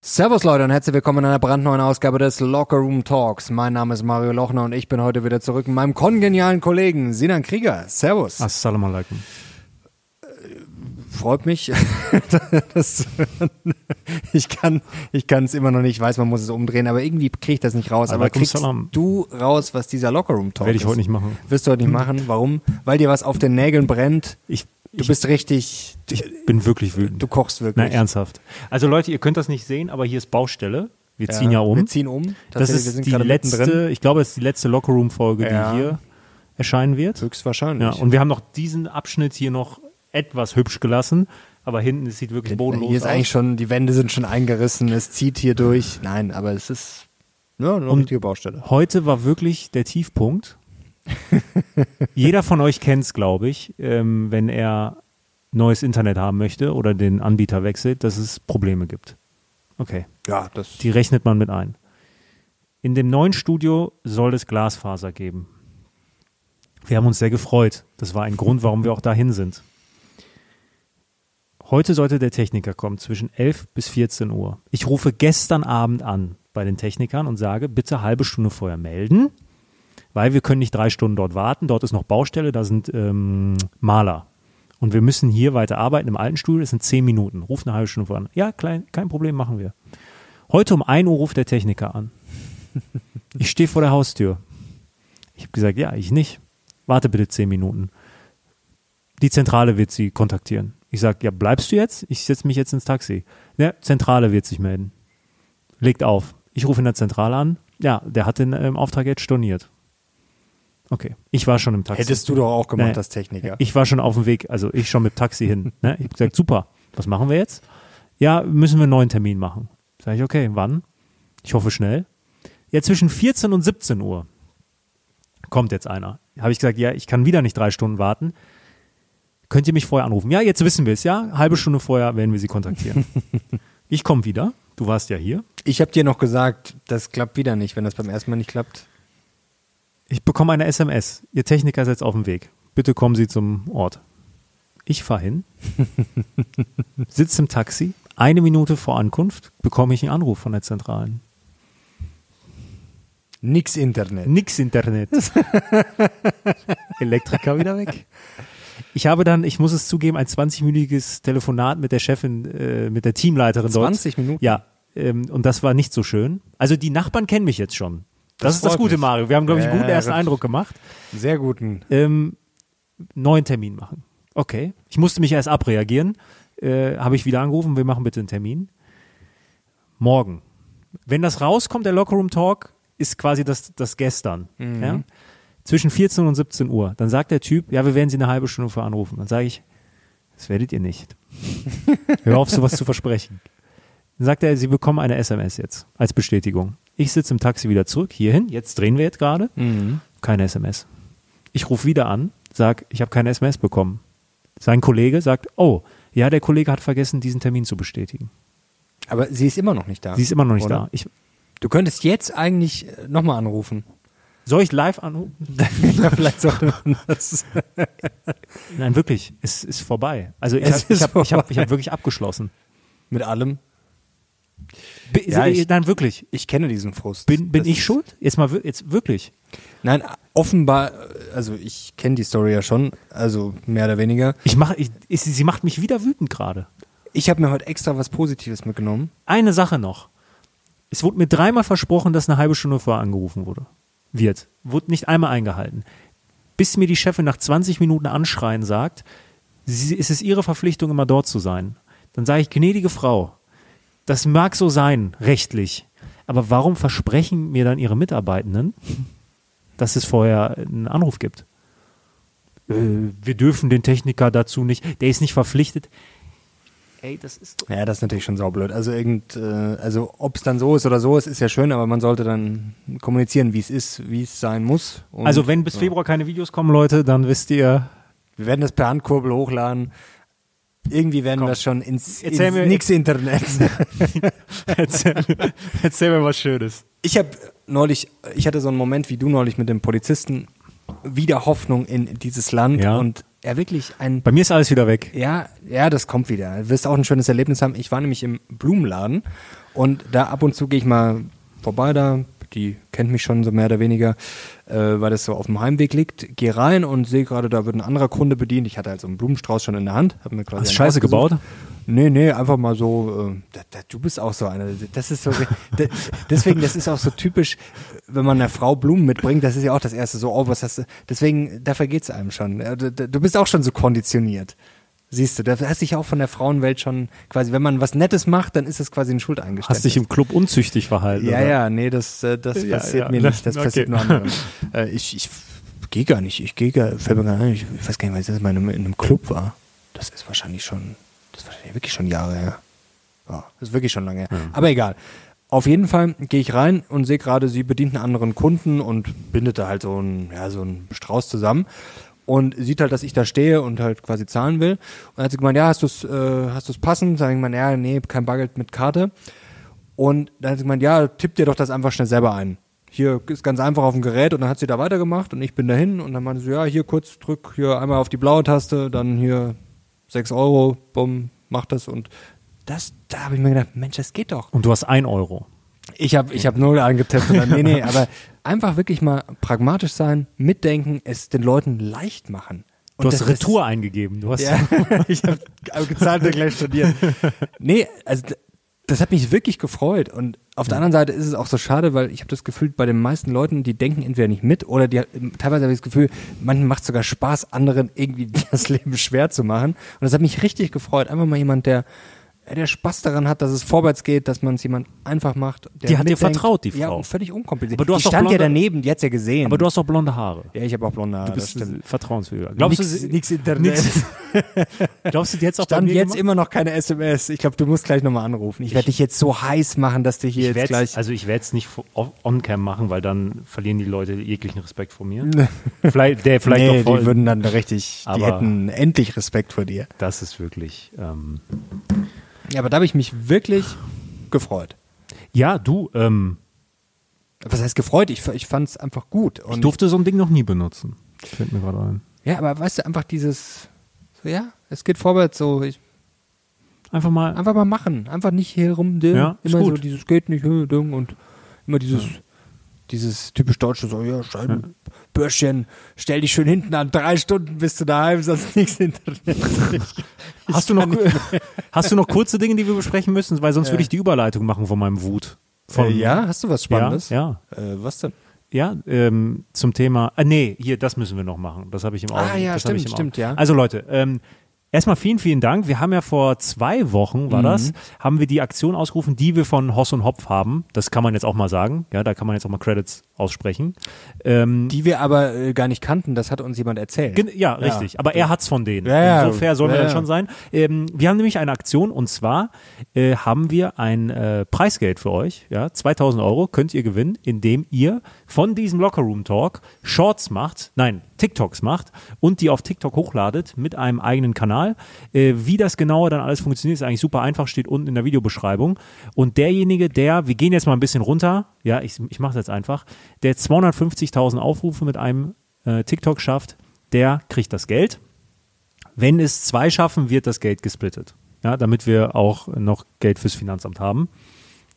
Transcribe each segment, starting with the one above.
Servus Leute und herzlich willkommen in einer brandneuen Ausgabe des Locker Room Talks. Mein Name ist Mario Lochner und ich bin heute wieder zurück mit meinem kongenialen Kollegen Sinan Krieger. Servus. Assalamu alaikum. Freut mich. das, ich kann ich kann es immer noch nicht, ich weiß, man muss es umdrehen, aber irgendwie kriege ich das nicht raus. Aber kriegst salam. du raus, was dieser Locker Room Talk Werde ich ist? heute nicht machen. Wirst du heute nicht machen. Warum? Weil dir was auf den Nägeln brennt. Ich, Du ich, bist richtig, ich bin wirklich wütend. du kochst wirklich. Na, ernsthaft. Also Leute, ihr könnt das nicht sehen, aber hier ist Baustelle. Wir ziehen ja um. Wir ziehen um. das ist die letzte, mittendrin. ich glaube, es ist die letzte Lockerroom-Folge, Ja. die hier erscheinen wird. Höchstwahrscheinlich. Ja, und wir haben noch diesen Abschnitt hier noch etwas hübsch gelassen, aber hinten, es sieht wirklich bodenlos Hier ist aus. eigentlich schon, die Wände sind schon eingerissen, es zieht hier durch. Nein, aber es ist ja, eine richtige Baustelle. Heute war wirklich der Tiefpunkt. Jeder von euch kennt es, glaube ich, ähm, wenn er neues Internet haben möchte oder den Anbieter wechselt, dass es Probleme gibt. Okay. Ja, das. Die rechnet man mit ein. In dem neuen Studio soll es Glasfaser geben. Wir haben uns sehr gefreut. Das war ein Grund, warum wir auch dahin sind. Heute sollte der Techniker kommen zwischen 11 bis 14 Uhr. Ich rufe gestern Abend an bei den Technikern und sage, bitte halbe Stunde vorher melden, weil wir können nicht drei Stunden dort warten. Dort ist noch Baustelle, da sind ähm, Maler. Und wir müssen hier weiter arbeiten im alten Studio, das sind zehn Minuten. Ruf eine halbe Stunde vorher an. Ja, klein, kein Problem, machen wir. Heute um 1 Uhr ruft der Techniker an. Ich stehe vor der Haustür. Ich habe gesagt, ja, ich nicht. Warte bitte zehn Minuten. Die Zentrale wird Sie kontaktieren. Ich sage, ja, bleibst du jetzt? Ich setze mich jetzt ins Taxi. Ja, Zentrale wird sich melden. Legt auf. Ich rufe in der Zentrale an. Ja, der hat den ähm, Auftrag jetzt storniert. Okay, ich war schon im Taxi. Hättest du doch auch gemacht, als Techniker. Ich war schon auf dem Weg, also ich schon mit Taxi hin. Ne? Ich habe gesagt, super, was machen wir jetzt? Ja, müssen wir einen neuen Termin machen. Sag ich, okay, wann? Ich hoffe schnell. Ja, zwischen 14 und 17 Uhr kommt jetzt einer. Habe ich gesagt, ja, ich kann wieder nicht drei Stunden warten. Könnt ihr mich vorher anrufen? Ja, jetzt wissen wir es, ja. Halbe Stunde vorher werden wir sie kontaktieren. ich komme wieder. Du warst ja hier. Ich habe dir noch gesagt, das klappt wieder nicht, wenn das beim ersten Mal nicht klappt. Ich bekomme eine SMS. Ihr Techniker ist jetzt auf dem Weg. Bitte kommen Sie zum Ort. Ich fahre hin, sitze im Taxi. Eine Minute vor Ankunft bekomme ich einen Anruf von der Zentralen. Nix Internet. Nix Internet. Elektriker wieder weg. Ich habe dann, ich muss es zugeben, ein 20-minütiges Telefonat mit der Chefin, äh, mit der Teamleiterin dort. 20 Minuten? Ja, ähm, und das war nicht so schön. Also die Nachbarn kennen mich jetzt schon. Das, Das ist das Gute, mich. Mario. Wir haben, glaube ich, einen Ja, guten ersten das- Eindruck gemacht. Sehr guten. ähm, neuen Termin machen. Okay. Ich musste mich erst abreagieren. Äh, Habe ich wieder angerufen, wir machen bitte einen Termin. Morgen. Wenn das rauskommt, der Lockerroom Talk, ist quasi das, das gestern. Ja? Zwischen 14 und 17 Uhr. Dann sagt der Typ, ja, wir werden Sie eine halbe Stunde vorher anrufen. Dann sage ich, das werdet ihr nicht. Hör auf, sowas zu versprechen. Dann sagt er, Sie bekommen eine SMS jetzt als Bestätigung. Ich sitze im Taxi wieder zurück, hierhin. Jetzt drehen wir jetzt gerade. Keine SMS. Ich rufe wieder an, sag, ich habe keine SMS bekommen. Sein Kollege sagt, oh, ja, der Kollege hat vergessen, diesen Termin zu bestätigen. Aber sie ist immer noch nicht da. Sie ist immer noch nicht oder? da. Ich, Du könntest jetzt eigentlich nochmal anrufen. soll ich live anrufen? ja, vielleicht sollte man das. Nein, wirklich, es ist vorbei. Also ich habe hab, hab, hab wirklich abgeschlossen. Mit allem. Ja, ich- Nein, wirklich. Ich kenne diesen Frust. Bin, bin Das- ich schuld? Jetzt mal jetzt wirklich. Nein, offenbar, also ich kenne die Story ja schon, also mehr oder weniger. Ich mache, sie macht mich wieder wütend gerade. Ich habe mir heute extra was Positives mitgenommen. Eine Sache noch. Es wurde mir dreimal versprochen, dass eine halbe Stunde vorher angerufen wurde. Wird. Wurde nicht einmal eingehalten. Bis mir die Chefin nach 20 Minuten anschreien sagt, sie, es ist ihre Verpflichtung, immer dort zu sein. Dann sage ich, gnädige Frau, das mag so sein, rechtlich. Aber warum versprechen mir dann ihre Mitarbeitenden, dass es vorher einen Anruf gibt? Äh, wir dürfen den Techniker dazu nicht, der ist nicht verpflichtet. Ey, das ist Ja, das ist natürlich schon saublöd. Also irgend, äh, also ob es dann so ist oder so ist, ist ja schön, aber man sollte dann kommunizieren, wie es ist, wie es sein muss. Und, Also wenn bis ja. Februar keine Videos kommen, Leute, dann wisst ihr. Wir werden das per Handkurbel hochladen. Irgendwie werden wir es schon ins, ins mir- nix Internet. erzähl, erzähl mir was Schönes. Ich habe neulich, ich hatte so einen Moment wie du neulich mit dem Polizisten, wieder Hoffnung in dieses Land Ja. und er wirklich ein Bei mir ist alles wieder weg. Ja, ja, das kommt wieder. Du wirst auch ein schönes Erlebnis haben. Ich war nämlich im Blumenladen Und da ab und zu gehe ich mal vorbei da, die kennt mich schon so mehr oder weniger, äh, weil das so auf dem Heimweg liegt. Gehe rein und sehe gerade, da wird ein anderer Kunde bedient. Ich hatte also einen Blumenstrauß schon in der Hand. Hab mir quasi Hast Scheiße gebaut? Nee, nee, einfach mal so, äh, da, da, du bist auch so eine. Das ist so, da, deswegen, das ist auch so typisch, wenn man einer Frau Blumen mitbringt, das ist ja auch das erste so, oh, was hast du, deswegen, da vergeht's einem schon. Du bist auch schon so konditioniert. Siehst du, da hast dich auch von der Frauenwelt schon quasi, wenn man was Nettes macht, dann ist es quasi ein Schuldeingeständnis. Hast dich im Club unzüchtig verhalten? Ja, oder? ja, nee, das, äh, das Ja, passiert ja. mir nicht. Das Okay. passiert nur anderen. äh, ich ich gehe gar nicht. Ich gehe gar, fällt mir gar nicht, ich weiß gar nicht, was das mal in einem, in einem Club war. Das ist wahrscheinlich schon, das ist wahrscheinlich wirklich schon Jahre her. Ja, das ist wirklich schon lange her. Aber egal. Auf jeden Fall gehe ich rein und sehe gerade, sie bedient einen anderen Kunden und bindet da halt so einen, ja, so einen Strauß zusammen und sieht halt, dass ich da stehe und halt quasi zahlen will. Und dann hat sie gemeint, ja, hast du es äh, hast du's passend? Sag ich mal, ja, nee, kein Bargeld mit Karte. Und dann hat sie gemeint, ja, tipp dir doch das einfach schnell selber ein. Hier ist ganz einfach auf dem Gerät und dann hat sie da weitergemacht und ich bin dahin und dann meinte sie, ja, hier kurz drück hier einmal auf die blaue Taste, dann hier 6 Euro, bumm, mach das und das, da habe ich mir gedacht, Mensch, das geht doch. Und du hast ein Euro. Ich habe ich hab null angetippt und dann, nee, nee, aber einfach wirklich mal pragmatisch sein, mitdenken, es den Leuten leicht machen. Und Du hast Retour eingegeben. Du hast ja, ich habe gezahlt und gleich studiert. Nee, also das hat mich wirklich gefreut. Und auf der anderen Seite ist es auch so schade, weil ich habe das Gefühl, bei den meisten Leuten, die denken entweder nicht mit oder die teilweise habe ich das Gefühl, manchen macht sogar Spaß, anderen irgendwie das Leben schwer zu machen. Und das hat mich richtig gefreut. Einfach mal jemand, der der Spaß daran hat, dass es vorwärts geht, dass man es jemand einfach macht. Der Die hat dir vertraut, die Ja, Frau. und völlig unkompliziert. Aber du hast die stand ja blonde- daneben, die hat's ja gesehen. aber du hast doch blonde Haare. ja, ich habe auch blonde Haare, Du bist vertrauenswürdiger. Glaubst nix, du, nix Internet. nix- glaubst du, die jetzt auch Stand jetzt gemacht? immer noch keine SMS. Ich glaube, du musst gleich nochmal anrufen. Ich werde dich jetzt so heiß machen, dass du hier Ich jetzt gleich. also ich werde es nicht on-cam machen, weil dann verlieren die Leute jeglichen Respekt vor mir. vielleicht, der vielleicht nee, auch voll. die würden dann richtig, die Aber- hätten endlich Respekt vor dir. das ist wirklich. Ähm, Ja, aber da habe ich mich wirklich gefreut. ja, du, ähm, Was heißt gefreut? Ich, ich fand es einfach gut. ich Und durfte so ein Ding noch nie benutzen. Fällt mir gerade ein. ja, aber weißt du, einfach dieses, so, ja, es geht vorwärts, so, ich, Einfach mal. einfach mal machen. Einfach nicht hier rum, Ding. Ja, ist immer so dieses geht nicht, hö, Ding und immer dieses, dieses typisch deutsche, so, ja, Scheiben, Bürschchen, stell dich schön hinten an, drei Stunden bist du daheim, sonst nichts Internet. Ich Hast du, noch, hast du noch kurze Dinge, die wir besprechen müssen? Weil sonst würde ich die Überleitung machen von meinem Wut. Von, Äh, ja, hast du was Spannendes? Ja, Äh, was denn? Ja, ähm, zum Thema, ah, nee, hier, das müssen wir noch machen. Das habe ich im Auge. Ah, ja, das stimmt, im stimmt, Auge. ja. Also Leute, ähm, erstmal vielen, vielen Dank. Wir haben ja vor zwei Wochen, Mhm. war das, haben wir die Aktion ausgerufen, die wir von Hoss und Hopf haben. Das kann man jetzt auch mal sagen. Ja, da kann man jetzt auch mal Credits aussprechen. Ähm, Die wir aber äh, gar nicht kannten, das hat uns jemand erzählt. Gen- Ja, richtig. Aber er hat's von denen. Ja, ja. so fair sollen wir Ja, dann ja. schon sein. Ähm, wir haben nämlich eine Aktion und zwar äh, haben wir ein äh, Preisgeld für euch. Ja, 2000 Euro könnt ihr gewinnen, indem ihr von diesem Lockerroom Talk Shorts macht, nein, TikToks macht und die auf TikTok hochladet mit einem eigenen Kanal. Äh, wie das genauer dann alles funktioniert, ist eigentlich super einfach, steht unten in der Videobeschreibung. Und derjenige, der, wir gehen jetzt mal ein bisschen runter, ja, ich, ich mache es jetzt einfach, der 250.000 Aufrufe mit einem äh, TikTok schafft, der kriegt das Geld. Wenn es zwei schaffen, wird das Geld gesplittet. Ja, damit wir auch noch Geld fürs Finanzamt haben.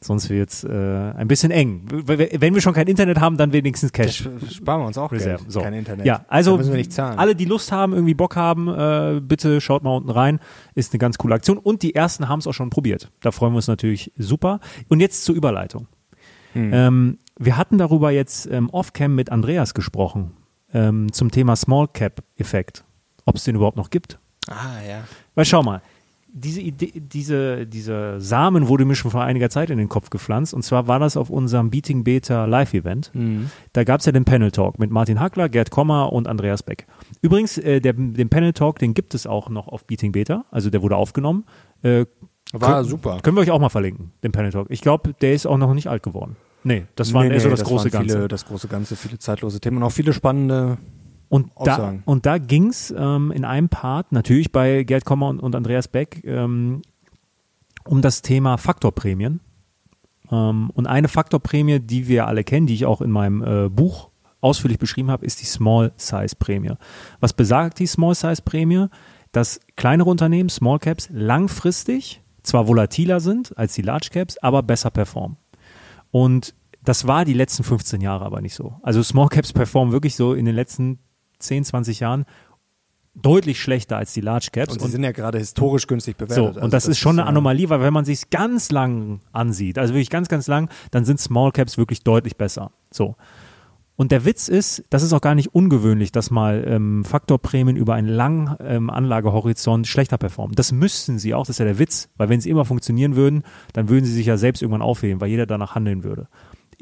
Sonst wird es äh, ein bisschen eng. Wenn wir schon kein Internet haben, dann wenigstens Das Cash. sp- sparen wir uns auch Reserve. Geld. So. Kein Internet. Ja, also Da müssen wir nicht zahlen. alle, die Lust haben, irgendwie Bock haben, äh, bitte schaut mal unten rein. Ist eine ganz coole Aktion. Und die ersten haben es auch schon probiert. Da freuen wir uns natürlich super. Und jetzt zur Überleitung. Hm. Ähm, wir hatten darüber jetzt ähm, off-cam mit Andreas gesprochen ähm, zum Thema Small Cap Effekt. Ob es den überhaupt noch gibt. ah, ja. Weil schau mal, diese Idee, diese, diese Samen wurde mir schon vor einiger Zeit in den Kopf gepflanzt. Und zwar war das auf unserem Beating Beta Live-Event. Da gab es ja den Panel Talk mit Martin Hackler, Gerd Kommer und Andreas Beck. Übrigens, äh, der, den Panel Talk, den gibt es auch noch auf Beating Beta. Also der wurde aufgenommen. Äh, War können, super. Können wir euch auch mal verlinken, den Panel Talk. Ich glaube, der ist auch noch nicht alt geworden. Nee, das war Nee, eher so nee, das große waren Ganze. Viele, das große Ganze, viele zeitlose Themen und auch viele spannende. Und da, und da ging es ähm, in einem Part, natürlich bei Gerd Kommer und, und Andreas Beck, ähm, um das Thema Faktorprämien. Ähm, und eine Faktorprämie, die wir alle kennen, die ich auch in meinem äh, Buch ausführlich beschrieben habe, ist die Small Size Prämie. Was besagt die Small Size Prämie? Dass kleinere Unternehmen, Small Caps, langfristig zwar volatiler sind als die Large Caps, aber besser performen. Und das war die letzten 15 Jahre aber nicht so. Also Small Caps performen wirklich so in den letzten 10, 20 Jahren deutlich schlechter als die Large Caps. Und sie sind ja gerade historisch günstig bewertet. So, und Also das, ist schon eine ja- Anomalie, weil wenn man sich ganz lang ansieht, also wirklich ganz, ganz lang, dann sind Small Caps wirklich deutlich besser. So. Und der Witz ist, das ist auch gar nicht ungewöhnlich, dass mal ähm, Faktorprämien über einen langen ähm, Anlagehorizont schlechter performen. Das müssten sie auch, das ist ja der Witz, weil wenn sie immer funktionieren würden, dann würden sie sich ja selbst irgendwann aufheben, weil jeder danach handeln würde.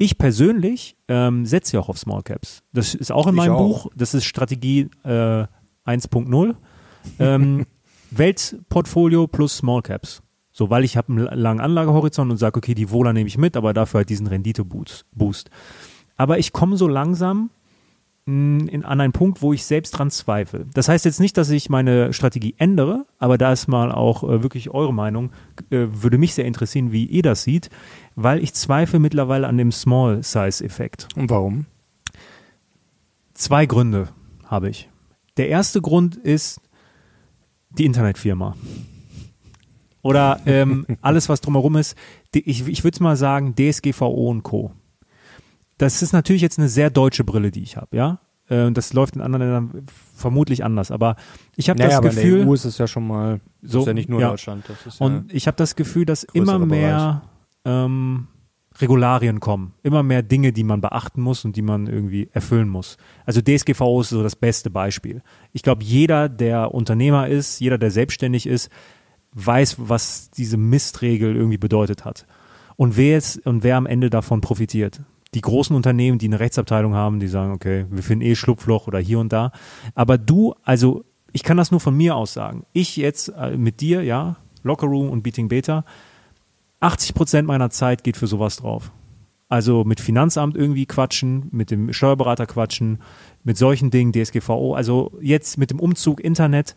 Ich persönlich ähm, setze ja auch auf Small Caps. Das ist auch in meinem auch. Buch, das ist Strategie äh, 1.0. Ähm, Weltportfolio plus Small Caps. So, weil ich habe einen langen Anlagehorizont und sage, okay, die Wohler nehme ich mit, aber dafür halt diesen Rendite-Boost. Boost. Aber ich komme so langsam mh, in, an einen Punkt, wo ich selbst dran zweifle. Das heißt jetzt nicht, dass ich meine Strategie ändere, aber da ist mal auch äh, wirklich eure Meinung, äh, würde mich sehr interessieren, wie ihr das seht, weil ich zweifle mittlerweile an dem Small-Size-Effekt. Und warum? Zwei Gründe habe ich. Der erste Grund ist die Internetfirma. Oder ähm, alles, was drumherum ist. Ich ich würde es mal sagen, DSGVO und Co. Das ist natürlich jetzt eine sehr deutsche Brille, die ich habe, ja. Äh, Und das läuft in anderen Ländern vermutlich anders. Aber ich habe Naja, das aber in Gefühl, der EU ist es ja schon mal, das So, ist ja nicht nur ja. Deutschland. Ist ja, und ich habe das Gefühl, dass immer mehr ähm, Regularien kommen. Immer mehr Dinge, die man beachten muss und die man irgendwie erfüllen muss. Also DSGVO ist so das beste Beispiel. Ich glaube, jeder, der Unternehmer ist, jeder, der selbstständig ist, weiß, was diese Mistregel irgendwie bedeutet hat. Und wer jetzt und wer am Ende davon profitiert. Die großen Unternehmen, die eine Rechtsabteilung haben, die sagen, okay, wir finden eh Schlupfloch oder hier und da. Aber du, also ich kann das nur von mir aus sagen. Ich jetzt äh, mit dir, ja, Lockerroom und Beating Beta, 80 Prozent meiner Zeit geht für sowas drauf. Also mit Finanzamt irgendwie quatschen, mit dem Steuerberater quatschen, mit solchen Dingen, DSGVO. Also jetzt mit dem Umzug Internet.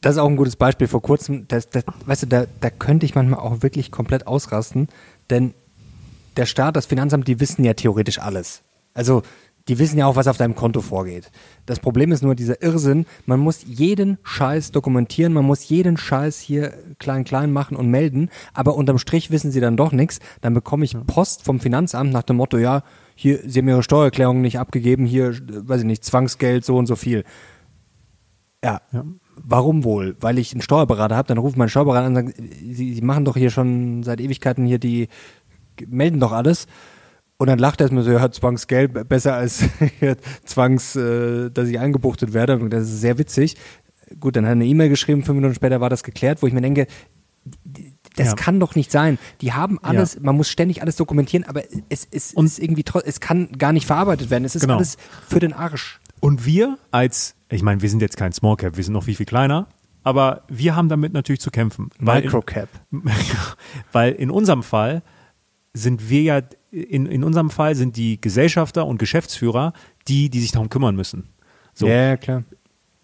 das ist auch ein gutes Beispiel. Vor kurzem, das, das, weißt du, da, da könnte ich manchmal auch wirklich komplett ausrasten, denn der Staat, das Finanzamt, die wissen ja theoretisch alles. Also die wissen ja auch, was auf deinem Konto vorgeht. Das Problem ist nur dieser Irrsinn, man muss jeden Scheiß dokumentieren, man muss jeden Scheiß hier klein klein machen und melden, aber unterm Strich wissen sie dann doch nichts. Dann bekomme ich Post vom Finanzamt nach dem Motto, ja, hier, sie haben ihre Steuererklärung nicht abgegeben, hier, weiß ich nicht, Zwangsgeld, so und so viel. Ja. Ja. Warum wohl? Weil ich einen Steuerberater habe, dann ruft mein Steuerberater an und sagt, Sie, Sie machen doch hier schon seit Ewigkeiten hier die, melden doch alles. Und dann lacht er mir so, ja, Zwangsgeld besser als Zwangs, äh, dass ich eingebuchtet werde. Und das ist sehr witzig. Gut, dann hat er eine E-Mail geschrieben, fünf Minuten später war das geklärt, wo ich mir denke, das Ja. kann doch nicht sein. Die haben alles, man muss ständig alles dokumentieren, aber es, es Und- ist irgendwie es kann gar nicht verarbeitet werden. Es ist Genau. alles für den Arsch. Und wir als, ich meine, wir sind jetzt kein Small Cap, wir sind noch viel, viel kleiner, aber wir haben damit natürlich zu kämpfen. Weil in, Microcap. weil in unserem Fall sind wir ja, in, in unserem Fall sind die Gesellschafter und Geschäftsführer die, die sich darum kümmern müssen. So. Ja, klar.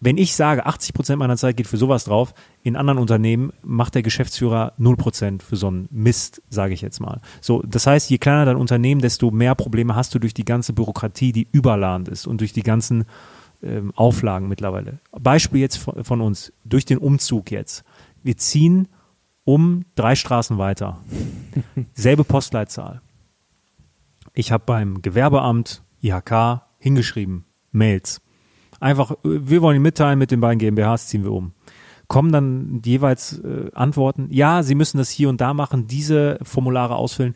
Wenn ich sage, 80 Prozent meiner Zeit geht für sowas drauf, in anderen Unternehmen macht der Geschäftsführer 0 Prozent für so einen Mist, sage ich jetzt mal. So, das heißt, je kleiner dein Unternehmen, desto mehr Probleme hast du durch die ganze Bürokratie, die überladend ist und durch die ganzen ähm, Auflagen mittlerweile. Beispiel jetzt von, von uns, durch den Umzug jetzt. Wir ziehen um drei Straßen weiter. Selbe Postleitzahl. Ich habe beim Gewerbeamt, IHK, hingeschrieben, Mails. Einfach, wir wollen Ihnen mitteilen, mit den beiden GmbHs ziehen wir um. Kommen dann jeweils äh, Antworten, ja, Sie müssen das hier und da machen, diese Formulare ausfüllen.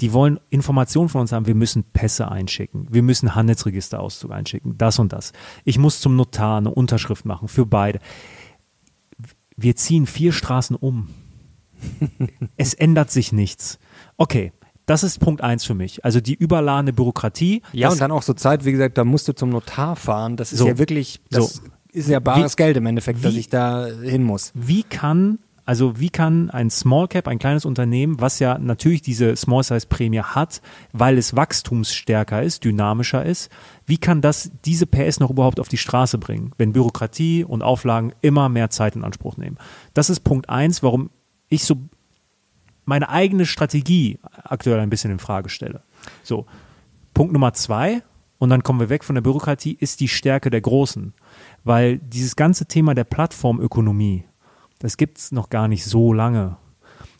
Die wollen Informationen von uns haben. Wir müssen Pässe einschicken. Wir müssen Handelsregisterauszug einschicken. Das und das. Ich muss zum Notar eine Unterschrift machen für beide. Wir ziehen vier Straßen um. es ändert sich nichts. Okay, das ist Punkt eins für mich. Also die überladene Bürokratie. Ja, und dann auch so Zeit, wie gesagt, da musst du zum Notar fahren. Das ist So. ja wirklich, das So. ist ja bares Wie- Geld im Endeffekt, dass wie- ich da hin muss. wie kann, also wie kann ein Small Cap, ein kleines Unternehmen, was ja natürlich diese Small Size Prämie hat, weil es wachstumsstärker ist, dynamischer ist, wie kann das diese PS noch überhaupt auf die Straße bringen, wenn Bürokratie und Auflagen immer mehr Zeit in Anspruch nehmen? Das ist Punkt eins, warum ich so meine eigene Strategie aktuell ein bisschen in Frage stelle. So, Punkt Nummer zwei, und dann kommen wir weg von der Bürokratie, ist die Stärke der Großen. Weil dieses ganze Thema der Plattformökonomie, das gibt es noch gar nicht so lange.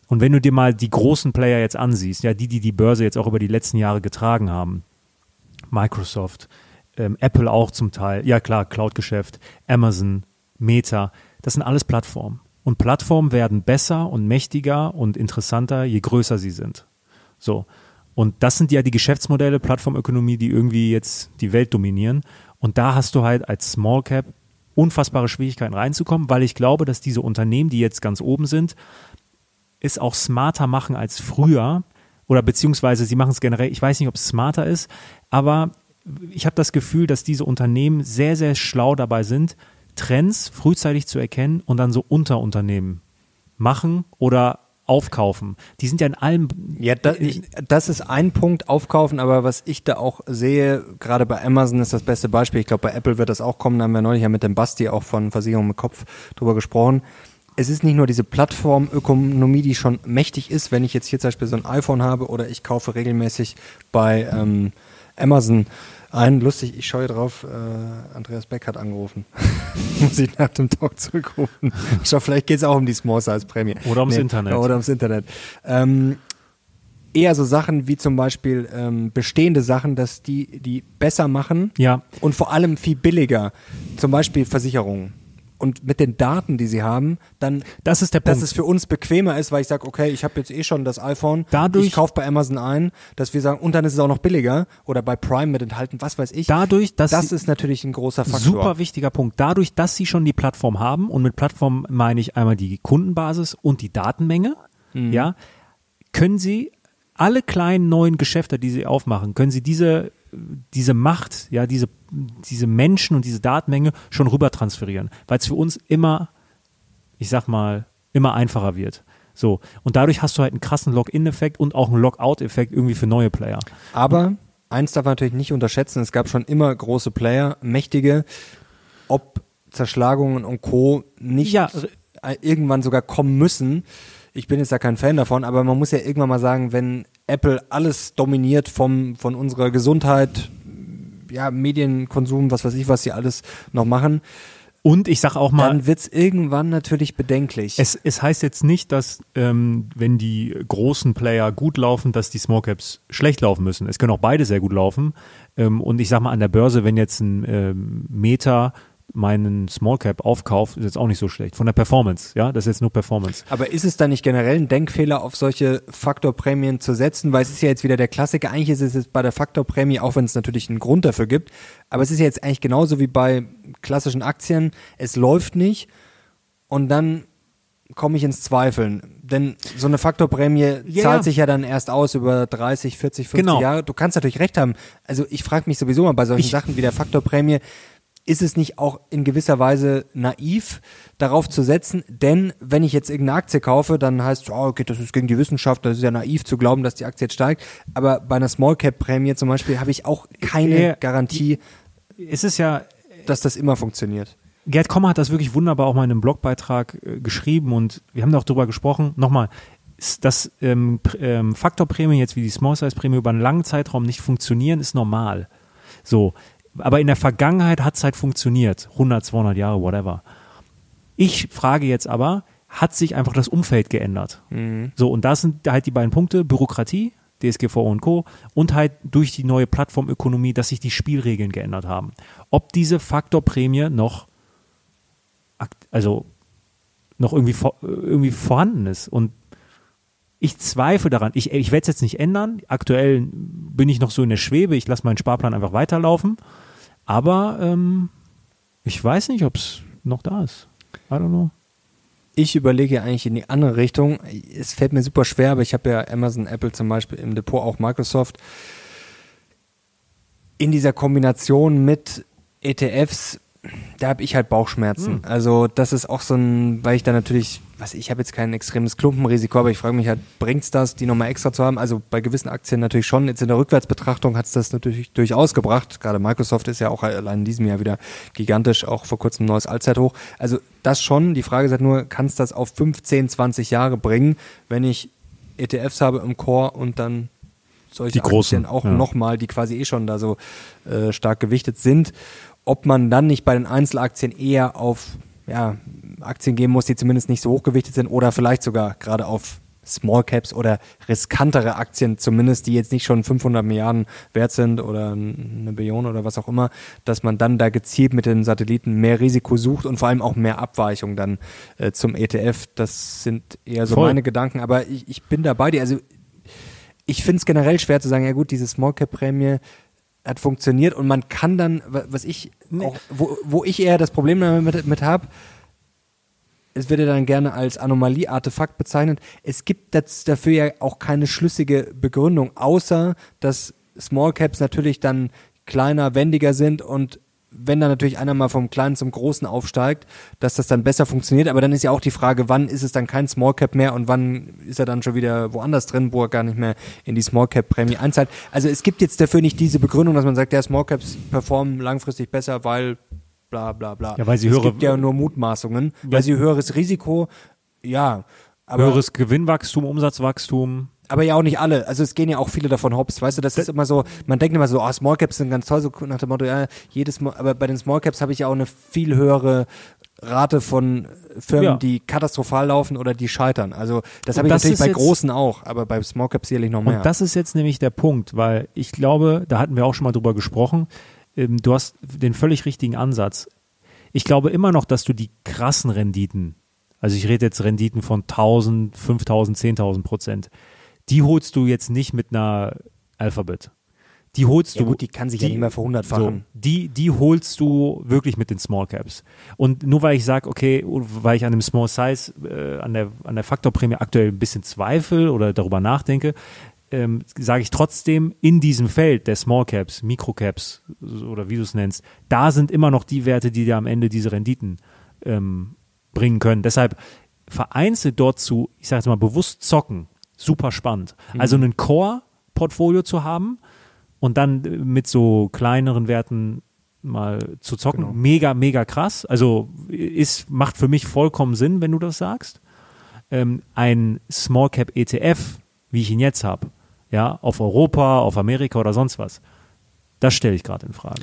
Und wenn du dir mal die großen Player jetzt ansiehst, ja, die, die die Börse jetzt auch über die letzten Jahre getragen haben, Microsoft, ähm, Apple auch zum Teil, ja klar, Cloud-Geschäft, Amazon, Meta, das sind alles Plattformen. Und Plattformen werden besser und mächtiger und interessanter, je größer sie sind. So. Und das sind ja die Geschäftsmodelle, Plattformökonomie, die irgendwie jetzt die Welt dominieren. Und da hast du halt als Small Cap unfassbare Schwierigkeiten reinzukommen, weil ich glaube, dass diese Unternehmen, die jetzt ganz oben sind, es auch smarter machen als früher. Oder beziehungsweise sie machen es generell, ich weiß nicht, ob es smarter ist, aber ich habe das Gefühl, dass diese Unternehmen sehr, sehr schlau dabei sind, Trends frühzeitig zu erkennen und dann so Unterunternehmen machen oder aufkaufen. Die sind ja in allem. Ja, das, ich, das ist ein Punkt, aufkaufen, aber was ich da auch sehe, gerade bei Amazon ist das beste Beispiel. Ich glaube, bei Apple wird das auch kommen. Da haben wir neulich ja mit dem Basti auch von Versicherung mit Kopf drüber gesprochen. Es ist nicht nur diese Plattformökonomie, die schon mächtig ist, wenn ich jetzt hier zum Beispiel so ein iPhone habe oder ich kaufe regelmäßig bei ähm, Amazon ein, lustig, ich schaue drauf, äh, Andreas Beck hat angerufen. Muss ich nach dem Talk zurückrufen. Schau, vielleicht geht es auch um die Small Size Prämie. Oder ums nee, Internet. Oder ums Internet. Ähm, eher so Sachen wie zum Beispiel ähm, bestehende Sachen, dass die die besser machen ja. und vor allem viel billiger. Zum Beispiel Versicherungen und mit den Daten, die sie haben, dann, das ist der dass es für uns bequemer ist, weil ich sage, okay, ich habe jetzt eh schon das iPhone, dadurch, ich kaufe bei Amazon ein, dass wir sagen, und dann ist es auch noch billiger oder bei Prime mit enthalten, was weiß ich. Dadurch, dass das ist natürlich ein großer Faktor. Super wichtiger Punkt. Dadurch, dass sie schon die Plattform haben und mit Plattform meine ich einmal die Kundenbasis und die Datenmenge, mhm. ja, können sie alle kleinen neuen Geschäfte, die sie aufmachen, können sie diese diese Macht, ja, diese, diese Menschen und diese Datenmenge schon rüber transferieren, weil es für uns immer, ich sag mal, immer einfacher wird. So. Und dadurch hast du halt einen krassen Login-Effekt und auch einen Logout-Effekt irgendwie für neue Player. Aber eins darf man natürlich nicht unterschätzen, es gab schon immer große Player, mächtige, ob Zerschlagungen und Co. nicht ja. irgendwann sogar kommen müssen. Ich bin jetzt ja kein Fan davon, aber man muss ja irgendwann mal sagen, wenn Apple alles dominiert vom, von unserer Gesundheit, ja, Medienkonsum, was weiß ich, was sie alles noch machen. Und ich sage auch mal. Dann wird es irgendwann natürlich bedenklich. Es, es heißt jetzt nicht, dass, ähm, wenn die großen Player gut laufen, dass die Small Caps schlecht laufen müssen. Es können auch beide sehr gut laufen. Ähm, und ich sag mal, an der Börse, wenn jetzt ein ähm, Meta meinen Small Cap aufkauft, ist jetzt auch nicht so schlecht. Von der Performance, ja, das ist jetzt nur Performance. Aber ist es da nicht generell ein Denkfehler, auf solche Faktorprämien zu setzen? Weil es ist ja jetzt wieder der Klassiker. Eigentlich ist es jetzt bei der Faktorprämie, auch wenn es natürlich einen Grund dafür gibt. Aber es ist ja jetzt eigentlich genauso wie bei klassischen Aktien. Es läuft nicht und dann komme ich ins Zweifeln. Denn so eine Faktorprämie yeah. zahlt sich ja dann erst aus über 30, 40, 50 genau. Jahre. Du kannst natürlich recht haben. Also ich frage mich sowieso mal bei solchen ich, Sachen wie der Faktorprämie, ist es nicht auch in gewisser Weise naiv, darauf zu setzen? Denn wenn ich jetzt irgendeine Aktie kaufe, dann heißt es, oh, okay, das ist gegen die Wissenschaft, das ist ja naiv zu glauben, dass die Aktie jetzt steigt. Aber bei einer Small Cap Prämie zum Beispiel habe ich auch keine ja, Garantie. Es ist ja, dass das immer funktioniert. Gerd Kommer hat das wirklich wunderbar auch mal in einem Blogbeitrag äh, geschrieben und wir haben da auch drüber gesprochen. Nochmal, dass ähm, ähm, Faktorprämien jetzt wie die Small Size Prämie über einen langen Zeitraum nicht funktionieren, ist normal. So, aber in der Vergangenheit hat es halt funktioniert. 100, 200 Jahre, whatever. Ich frage jetzt aber, hat sich einfach das Umfeld geändert? Mhm. So, und das sind halt die beiden Punkte, Bürokratie, DSGVO und Co. und halt durch die neue Plattformökonomie, dass sich die Spielregeln geändert haben. Ob diese Faktorprämie noch, also noch irgendwie, irgendwie vorhanden ist. Und ich zweifle daran. Ich, ich werde es jetzt nicht ändern. Aktuell bin ich noch so in der Schwebe. Ich lasse meinen Sparplan einfach weiterlaufen. Aber ähm, ich weiß nicht, ob es noch da ist. I don't know. Ich überlege eigentlich in die andere Richtung. Es fällt mir super schwer, aber ich habe ja Amazon, Apple zum Beispiel im Depot, auch Microsoft. In dieser Kombination mit ETFs da habe ich halt Bauchschmerzen. Hm. Also das ist auch so ein, weil ich da natürlich, was ich habe jetzt kein extremes Klumpenrisiko, aber ich frage mich halt, bringt's das, die nochmal extra zu haben? Also bei gewissen Aktien natürlich schon. Jetzt in der Rückwärtsbetrachtung hat's das natürlich durchaus gebracht. Gerade Microsoft ist ja auch allein in diesem Jahr wieder gigantisch, auch vor kurzem ein neues Allzeithoch. Also das schon. Die Frage ist halt nur, kannst das auf 15, 20 Jahre bringen, wenn ich ETFs habe im Core und dann solche die großen, Aktien auch ja. nochmal, die quasi eh schon da so äh, stark gewichtet sind ob man dann nicht bei den Einzelaktien eher auf ja, Aktien geben muss, die zumindest nicht so hochgewichtet sind oder vielleicht sogar gerade auf Small Caps oder riskantere Aktien zumindest, die jetzt nicht schon 500 Milliarden wert sind oder eine Billion oder was auch immer, dass man dann da gezielt mit den Satelliten mehr Risiko sucht und vor allem auch mehr Abweichung dann äh, zum ETF. Das sind eher so Voll. meine Gedanken, aber ich, ich bin da bei dir. Also ich finde es generell schwer zu sagen, ja gut, diese Small Cap Prämie hat funktioniert und man kann dann, wa- was ich auch, wo, wo ich eher das Problem damit mit habe, es wird ja dann gerne als Anomalie-Artefakt bezeichnet. Es gibt das dafür ja auch keine schlüssige Begründung, außer dass Small Caps natürlich dann kleiner, wendiger sind und wenn dann natürlich einer mal vom Kleinen zum Großen aufsteigt, dass das dann besser funktioniert. Aber dann ist ja auch die Frage, wann ist es dann kein Small Cap mehr und wann ist er dann schon wieder woanders drin, wo er gar nicht mehr in die Small Cap Prämie einzahlt. Also es gibt jetzt dafür nicht diese Begründung, dass man sagt, ja, Small Caps performen langfristig besser, weil bla bla bla. Ja, weil sie es höhere- gibt ja nur Mutmaßungen, weil sie höheres Risiko, ja. Aber, Höheres Gewinnwachstum, Umsatzwachstum. Aber ja auch nicht alle. Also es gehen ja auch viele davon hops. Weißt du, das ist immer so, man denkt immer so, ah, Small Caps sind ganz toll, so nach dem Motto, ja, jedes Mal, aber bei den Small Caps habe ich ja auch eine viel höhere Rate von Firmen, Ja. die katastrophal laufen oder die scheitern. Also das habe ich das natürlich bei großen auch, aber bei Small Caps sicherlich noch mehr. Und das ist jetzt nämlich der Punkt, weil ich glaube, da hatten wir auch schon mal drüber gesprochen, ähm, du hast den völlig richtigen Ansatz. Ich glaube immer noch, dass du die krassen Renditen, also ich rede jetzt Renditen von 1000, 5000, 10.000 Prozent, die holst du jetzt nicht mit einer Alphabet. Die holst ja du. gut, die kann sich ja nicht mehr verhundertfachen. So, die, die holst du wirklich mit den Small Caps. Und nur weil ich sage, okay, weil ich an dem Small Size, äh, an, der, an der Faktorprämie aktuell ein bisschen zweifle oder darüber nachdenke, ähm, sage ich trotzdem, in diesem Feld der Small Caps, Micro Caps oder wie du es nennst, da sind immer noch die Werte, die dir am Ende diese Renditen ähm, bringen können. Deshalb vereinzelt dort zu, ich sage jetzt mal, bewusst zocken, super spannend. Also einen Core-Portfolio zu haben und dann äh, mit so kleineren Werten mal zu zocken, Genau. mega, mega krass. Also ist, macht für mich vollkommen Sinn, wenn du das sagst. Ähm, ein Small Cap ETF, wie ich ihn jetzt habe, ja, auf Europa, auf Amerika oder sonst was, das stelle ich gerade in Frage.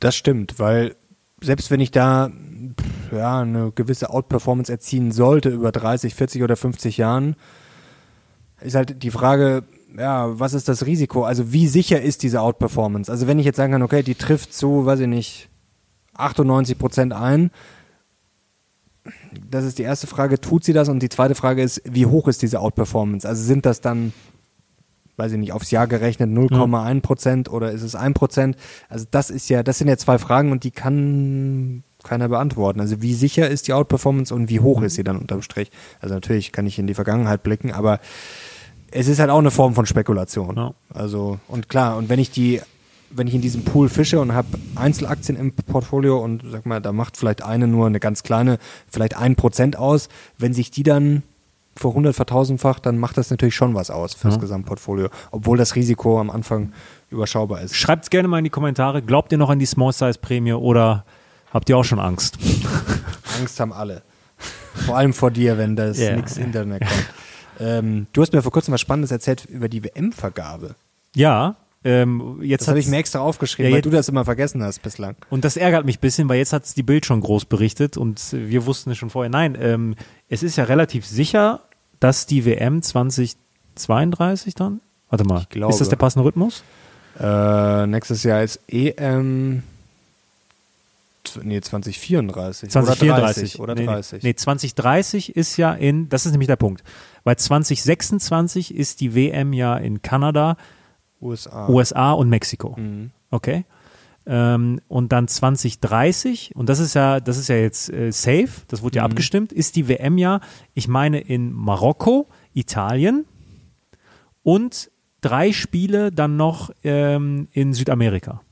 Das stimmt, weil selbst wenn ich da ja, eine gewisse Outperformance erzielen sollte über 30, 40 oder 50 Jahren, ist halt die Frage, ja, was ist das Risiko? Also wie sicher ist diese Outperformance? Also wenn ich jetzt sagen kann, okay, die trifft zu, weiß ich nicht, 98 Prozent ein, das ist die erste Frage, tut sie das? Und die zweite Frage ist, wie hoch ist diese Outperformance? Also sind das dann, weiß ich nicht, aufs Jahr gerechnet 0,1 Prozent oder ist es 1 Prozent? Also das ist ja, das sind ja zwei Fragen und die kann keiner beantworten. Also wie sicher ist die Outperformance und wie hoch ist sie dann unterm Strich? Also natürlich kann ich in die Vergangenheit blicken, aber es ist halt auch eine Form von Spekulation. Ja. Also, und klar, und wenn ich die, wenn ich in diesem Pool fische und habe Einzelaktien im Portfolio und sag mal, da macht vielleicht eine nur eine ganz kleine, vielleicht ein Prozent aus, wenn sich die dann vor 100 vertausendfach, dann macht das natürlich schon was aus fürs Ja. Gesamtportfolio, obwohl das Risiko am Anfang überschaubar ist. Schreibt es gerne mal in die Kommentare. Glaubt ihr noch an die Small Size Prämie oder habt ihr auch schon Angst? Angst haben alle. Vor allem vor dir, wenn das Ja. nichts Internet kommt. Ähm, du hast mir vor kurzem was Spannendes erzählt über die WM-Vergabe. Ja, ähm, jetzt Das habe ich mir extra aufgeschrieben, Ja, weil du das immer vergessen hast bislang. Und das ärgert mich ein bisschen, weil jetzt hat es die Bild schon groß berichtet und wir wussten es schon vorher. Nein, ähm, es ist ja relativ sicher, dass die WM 2032 dann, warte mal, ist das der passende Rhythmus? Äh, nächstes Jahr ist EM. Nee, 2034. 2034. Oder 30. Oder nee, 30. Nee, nee, 2030 ist ja in, das ist nämlich der Punkt, weil 2026 ist die WM ja in Kanada, USA. USA und Mexiko. Mhm. Okay. Ähm, und dann 2030, und das ist ja, das ist ja jetzt äh, safe, das wurde ja Mhm. abgestimmt, ist die WM ja, ich meine, in Marokko, Italien und drei Spiele dann noch ähm, in Südamerika.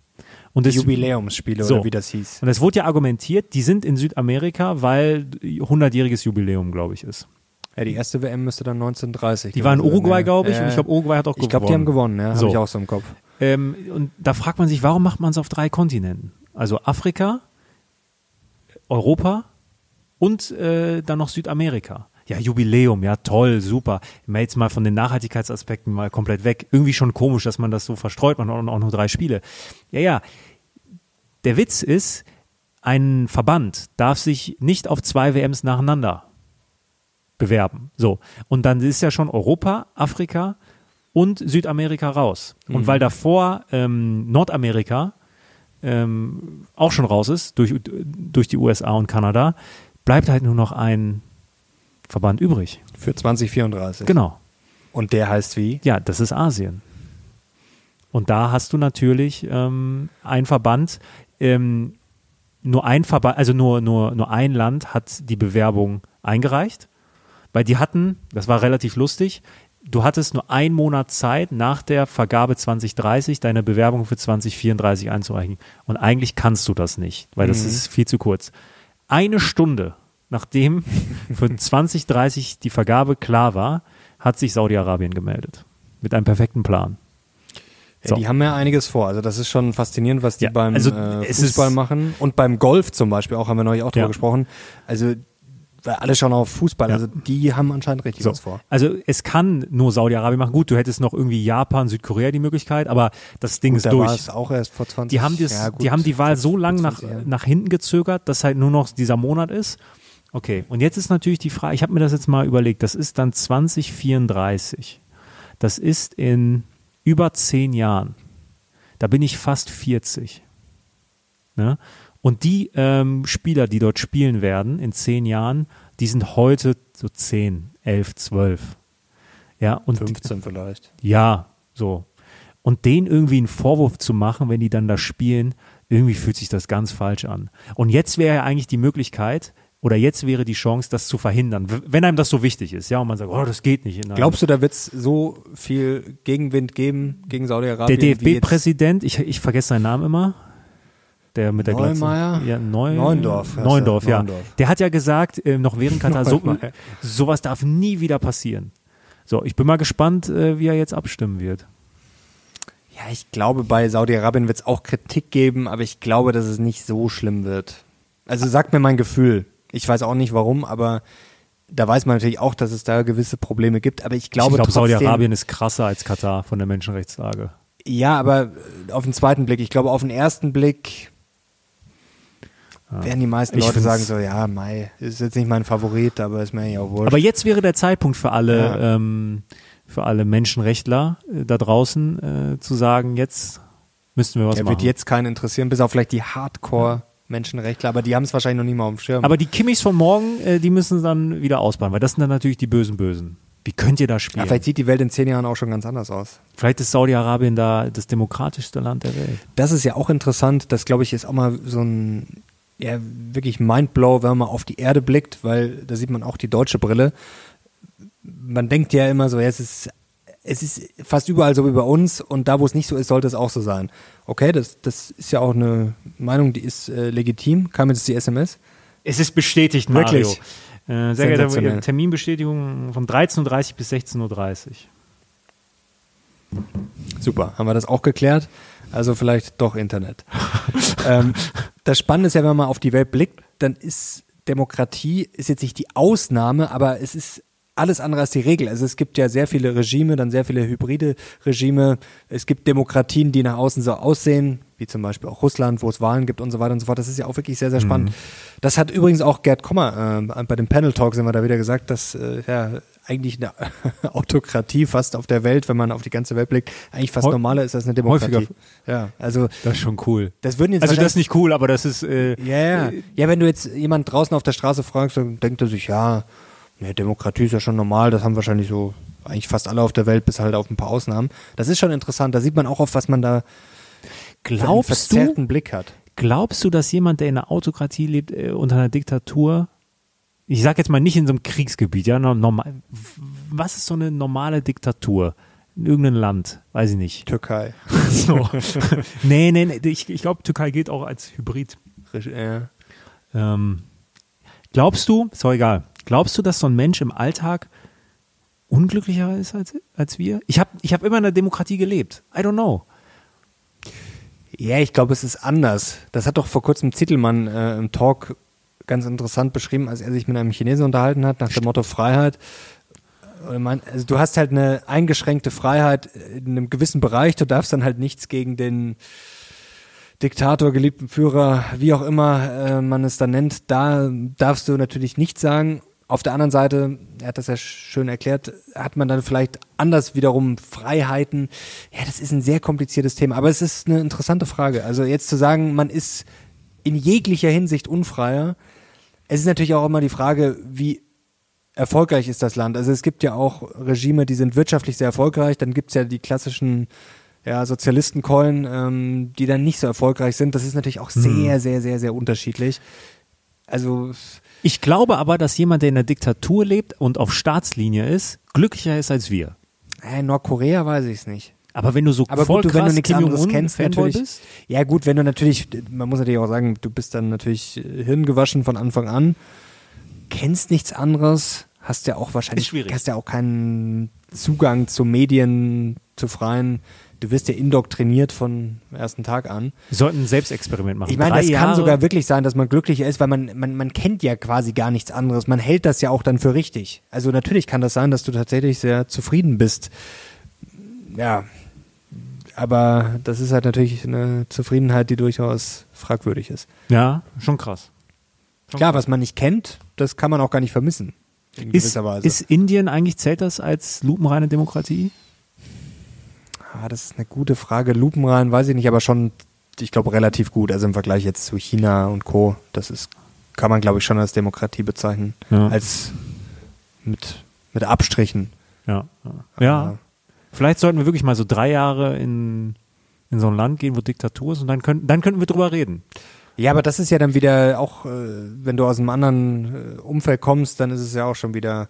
Und das, Jubiläumsspiele So. oder wie das hieß. und es wurde ja argumentiert, die sind in Südamerika, weil 100-jähriges Jubiläum, glaube ich, ist. Ja, die erste WM müsste dann 1930. Die war in Uruguay, glaube ich, Ja, und ich glaube, Uruguay hat auch Ich glaube, die haben gewonnen, ja. So. Habe ich auch so im Kopf. Ähm, und da fragt man sich, warum macht man es auf drei Kontinenten? Also Afrika, Europa und äh, dann noch Südamerika. Ja, Jubiläum, ja toll, super. Mal Jetzt mal von den Nachhaltigkeitsaspekten mal komplett weg. Irgendwie schon komisch, dass man das so verstreut, man hat auch auch nur drei Spiele. Ja, ja. Der Witz ist, ein Verband darf sich nicht auf zwei WMs nacheinander bewerben. So. Und dann ist ja schon Europa, Afrika und Südamerika raus. Mhm. Und weil davor ähm, Nordamerika ähm, auch schon raus ist, durch, durch die USA und Kanada, bleibt halt nur noch ein Verband übrig. Für 2034. Genau. Und der heißt wie? Ja, das ist Asien. Und da hast du natürlich ähm, ein Verband, ähm, nur ein Verband, also nur, nur, nur ein Land hat die Bewerbung eingereicht, weil die hatten, das war relativ lustig, du hattest nur einen Monat Zeit nach der Vergabe 2030 deine Bewerbung für 2034 einzureichen. Und eigentlich kannst du das nicht, weil das mhm. ist viel zu kurz. Eine Stunde nachdem für 2030 die Vergabe klar war, hat sich Saudi-Arabien gemeldet. Mit einem perfekten Plan. Ja, die haben ja einiges vor. Also das ist schon faszinierend, was die ja, beim also äh, Fußball machen. Und beim Golf zum Beispiel auch, haben wir neulich auch drüber ja. gesprochen. Also weil alle schauen auf Fußball, also die haben anscheinend richtig so. was vor. Also es kann nur Saudi-Arabien machen. Gut, du hättest noch irgendwie Japan, Südkorea die Möglichkeit, aber das Ding gut, ist durch. War auch erst vor 20 Die haben, das, ja, gut, die, haben die Wahl so lange nach, nach hinten gezögert, dass halt nur noch dieser Monat ist. Okay, und jetzt ist natürlich die Frage, ich habe mir das jetzt mal überlegt, das ist dann 2034. Das ist in über zehn Jahren. Da bin ich fast 40. Ne? Und die ähm, Spieler, die dort spielen werden in zehn Jahren, die sind heute so 10, 11, 12. Ja, und 15 vielleicht. Ja, so. Und denen irgendwie einen Vorwurf zu machen, wenn die dann da spielen, irgendwie fühlt sich das ganz falsch an. Und jetzt wäre ja eigentlich die Möglichkeit, oder jetzt wäre die Chance, das zu verhindern, wenn einem das so wichtig ist, ja, und man sagt, oh, das geht nicht. Glaubst du, da wird es so viel Gegenwind geben gegen Saudi-Arabien? Der DFB-Präsident, ich, ich vergesse seinen Namen immer, der mit der Neumeier? Ja, Neu Neundorf. Neundorf, ja. Neundorf. Der hat ja gesagt, äh, noch während Katar, so, sowas darf nie wieder passieren. So, ich bin mal gespannt, äh, wie er jetzt abstimmen wird. Ja, ich glaube, bei Saudi-Arabien wird es auch Kritik geben, aber ich glaube, dass es nicht so schlimm wird. Also sagt mir mein Gefühl. Ich weiß auch nicht warum, aber da weiß man natürlich auch, dass es da gewisse Probleme gibt. Aber ich glaube, ich glaube Saudi-Arabien ist krasser als Katar von der Menschenrechtslage. Ja, aber auf den zweiten Blick, ich glaube, auf den ersten Blick ja. werden die meisten ich Leute sagen so, ja, Mai ist jetzt nicht mein Favorit, aber ist mir ja auch wohl. Aber jetzt wäre der Zeitpunkt für alle, ja. ähm, für alle Menschenrechtler äh, da draußen äh, zu sagen, jetzt müssten wir was ja, machen. Wird jetzt keinen interessieren, bis auf vielleicht die Hardcore. Menschenrechtler, aber die haben es wahrscheinlich noch nie mal auf dem Schirm. Aber die Kimmichs von morgen, äh, die müssen dann wieder ausbauen, weil das sind dann natürlich die bösen Bösen. Wie könnt ihr da spielen? Ja, vielleicht sieht die Welt in zehn Jahren auch schon ganz anders aus. Vielleicht ist Saudi-Arabien da das demokratischste Land der Welt. Das ist ja auch interessant. Das, glaube ich, ist auch mal so ein ja, wirklich Mindblow, wenn man auf die Erde blickt, weil da sieht man auch die deutsche Brille. Man denkt ja immer so, ja, es ist es ist fast überall so wie bei uns und da, wo es nicht so ist, sollte es auch so sein. Okay, das, das ist ja auch eine Meinung, die ist äh, legitim. Kam jetzt die SMS? Es ist bestätigt, Mario. Wirklich? Äh, sehr geehrter Terminbestätigung von 13.30 Uhr bis 16.30 Uhr. Super, haben wir das auch geklärt? Also vielleicht doch Internet. ähm, das Spannende ist ja, wenn man mal auf die Welt blickt, dann ist Demokratie ist jetzt nicht die Ausnahme, aber es ist alles andere als die Regel. Also es gibt ja sehr viele Regime, dann sehr viele hybride Regime. Es gibt Demokratien, die nach außen so aussehen, wie zum Beispiel auch Russland, wo es Wahlen gibt und so weiter und so fort. Das ist ja auch wirklich sehr, sehr spannend. Mhm. Das hat übrigens auch Gerd Kommer äh, bei dem Panel Talk sind wir da wieder gesagt, dass äh, ja eigentlich eine Autokratie fast auf der Welt, wenn man auf die ganze Welt blickt, eigentlich fast normaler ist als eine Demokratie. Häufiger. Ja, also das ist schon cool. Das würden jetzt also das ist nicht cool, aber das ist äh, ja, ja. ja, wenn du jetzt jemand draußen auf der Straße fragst, dann denkt er sich, ja, ja, Demokratie ist ja schon normal, das haben wahrscheinlich so eigentlich fast alle auf der Welt, bis halt auf ein paar Ausnahmen. Das ist schon interessant, da sieht man auch auf, was man da glaubst einen du, Blick hat. Glaubst du, dass jemand, der in einer Autokratie lebt, äh, unter einer Diktatur, ich sag jetzt mal nicht in so einem Kriegsgebiet, ja, normal, was ist so eine normale Diktatur? In irgendeinem Land, weiß ich nicht. Türkei. so. nee, nee, nee, ich, ich glaube, Türkei geht auch als Hybrid. Ja. Ähm, glaubst du, ist auch egal, Glaubst du, dass so ein Mensch im Alltag unglücklicher ist als, als wir? Ich habe ich hab immer in der Demokratie gelebt. I don't know. Ja, ich glaube, es ist anders. Das hat doch vor kurzem Zittelmann äh, im Talk ganz interessant beschrieben, als er sich mit einem Chinesen unterhalten hat, nach dem Motto Freiheit. Also du hast halt eine eingeschränkte Freiheit in einem gewissen Bereich, du darfst dann halt nichts gegen den Diktator, geliebten Führer, wie auch immer äh, man es dann nennt, da darfst du natürlich nichts sagen. Auf der anderen Seite, er hat das ja schön erklärt, hat man dann vielleicht anders wiederum Freiheiten. Ja, das ist ein sehr kompliziertes Thema, aber es ist eine interessante Frage. Also jetzt zu sagen, man ist in jeglicher Hinsicht unfreier. Es ist natürlich auch immer die Frage, wie erfolgreich ist das Land. Also es gibt ja auch Regime, die sind wirtschaftlich sehr erfolgreich. Dann gibt es ja die klassischen ja, Sozialistenkeulen, ähm, die dann nicht so erfolgreich sind. Das ist natürlich auch sehr, hm. sehr, sehr, sehr unterschiedlich. Also ich glaube aber, dass jemand, der in der Diktatur lebt und auf Staatslinie ist, glücklicher ist als wir. Äh, Nordkorea weiß ich es nicht. Aber wenn du so aber voll gut, du, wenn du nichts anderes kennst, Fanboy natürlich. Bist? Ja gut, wenn du natürlich, man muss natürlich auch sagen, du bist dann natürlich hirngewaschen von Anfang an, kennst nichts anderes, hast ja auch wahrscheinlich, hast ja auch keinen Zugang zu Medien, zu freien du wirst ja indoktriniert von ersten Tag an. Wir sollten ein Selbstexperiment machen. Ich meine, das Jahre. kann sogar wirklich sein, dass man glücklicher ist, weil man, man, man kennt ja quasi gar nichts anderes. Man hält das ja auch dann für richtig. Also natürlich kann das sein, dass du tatsächlich sehr zufrieden bist. Ja, aber das ist halt natürlich eine Zufriedenheit, die durchaus fragwürdig ist. Ja, schon krass. Schon Klar, krass. was man nicht kennt, das kann man auch gar nicht vermissen. In ist, gewisser Weise. ist Indien eigentlich, zählt das als lupenreine Demokratie? Ah, das ist eine gute Frage. Lupenrein weiß ich nicht, aber schon, ich glaube, relativ gut. Also im Vergleich jetzt zu China und Co. Das ist, kann man, glaube ich, schon als Demokratie bezeichnen. Ja. Als mit, mit Abstrichen. Ja. Ja. ja. Vielleicht sollten wir wirklich mal so drei Jahre in, in so ein Land gehen, wo Diktatur ist und dann, können, dann könnten wir drüber reden. Ja, aber das ist ja dann wieder auch, äh, wenn du aus einem anderen äh, Umfeld kommst, dann ist es ja auch schon wieder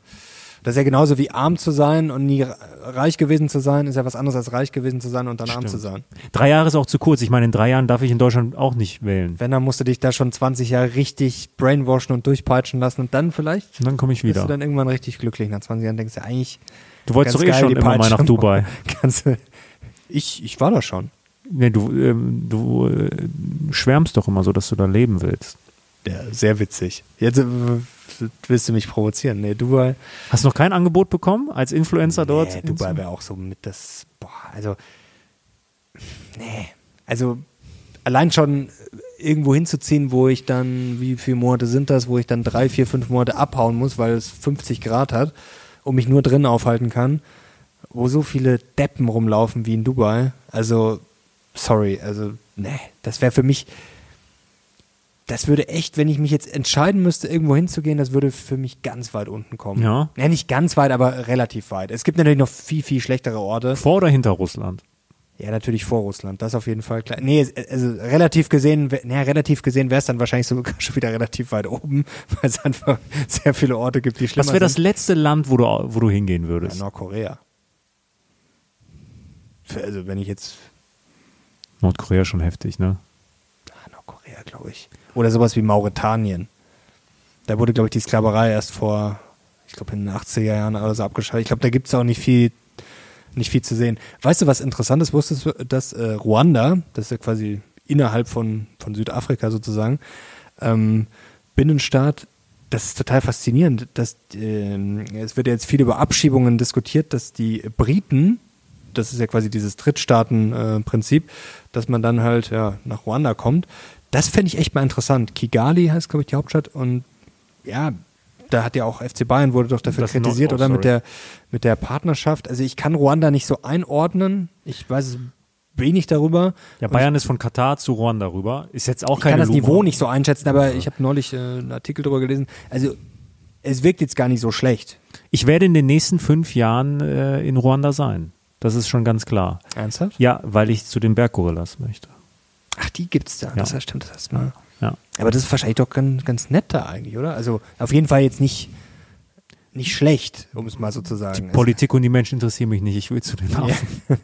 das ist ja genauso wie arm zu sein und nie reich gewesen zu sein, ist ja was anderes als reich gewesen zu sein und dann Stimmt. arm zu sein. Drei Jahre ist auch zu kurz. Ich meine, in drei Jahren darf ich in Deutschland auch nicht wählen. Wenn, dann musst du dich da schon 20 Jahre richtig brainwashen und durchpeitschen lassen und dann vielleicht. Und dann komme ich wieder. Bist du dann irgendwann richtig glücklich. Nach 20 Jahren denkst du eigentlich. Du wolltest doch eh schon immer mal nach Dubai. ich, ich war da schon. Nee, du, ähm, du äh, schwärmst doch immer so, dass du da leben willst. Ja, sehr witzig. Jetzt äh, willst du mich provozieren. Nee, Dubai. Hast du noch kein Angebot bekommen als Influencer nee, dort? Dubai wäre auch so mit das, boah, also, nee, also allein schon irgendwo hinzuziehen, wo ich dann, wie viele Monate sind das, wo ich dann drei, vier, fünf Monate abhauen muss, weil es 50 Grad hat und mich nur drin aufhalten kann, wo so viele Deppen rumlaufen wie in Dubai. Also, sorry, also, nee, das wäre für mich, das würde echt, wenn ich mich jetzt entscheiden müsste, irgendwo hinzugehen, das würde für mich ganz weit unten kommen. Ja. Ja, nicht ganz weit, aber relativ weit. Es gibt natürlich noch viel, viel schlechtere Orte. Vor oder hinter Russland? Ja, natürlich vor Russland, das auf jeden Fall klar. Nee, also relativ gesehen, naja, relativ gesehen wäre es dann wahrscheinlich sogar schon wieder relativ weit oben, weil es einfach sehr viele Orte gibt, die schlimmer Was wäre das letzte Land, wo du, wo du hingehen würdest? Ja, Nordkorea. Also wenn ich jetzt... Nordkorea schon heftig, ne? Ah, Nordkorea, glaube ich. Oder sowas wie Mauretanien. Da wurde, glaube ich, die Sklaverei erst vor, ich glaube, in den 80er Jahren oder so abgeschaltet. Ich glaube, da gibt es auch nicht viel, nicht viel zu sehen. Weißt du, was interessant ist? Wusstest du, dass äh, Ruanda, das ist ja quasi innerhalb von, von Südafrika sozusagen, ähm, Binnenstaat, das ist total faszinierend. Dass, äh, es wird ja jetzt viel über Abschiebungen diskutiert, dass die Briten, das ist ja quasi dieses Drittstaaten-Prinzip, äh, dass man dann halt ja, nach Ruanda kommt. Das fände ich echt mal interessant. Kigali heißt, glaube ich, die Hauptstadt und ja, da hat ja auch FC Bayern wurde doch dafür das kritisiert, oder? Mit der, mit der Partnerschaft. Also ich kann Ruanda nicht so einordnen. Ich weiß wenig darüber. Ja, Bayern ist von Katar zu Ruanda rüber. Ist jetzt auch keine Ich kann das Lumo. Niveau nicht so einschätzen, aber ich habe neulich äh, einen Artikel darüber gelesen. Also es wirkt jetzt gar nicht so schlecht. Ich werde in den nächsten fünf Jahren äh, in Ruanda sein. Das ist schon ganz klar. Ernsthaft? Ja, weil ich zu den Berggorillas möchte. Ach, die gibt's da. Ja. Das stimmt, das hast mal. Ja. Aber das ist wahrscheinlich doch ganz, ganz nett da eigentlich, oder? Also auf jeden Fall jetzt nicht, nicht schlecht, um es mal so zu sagen. Die Politik und die Menschen interessieren mich nicht. Ich will zu den Affen. Ja.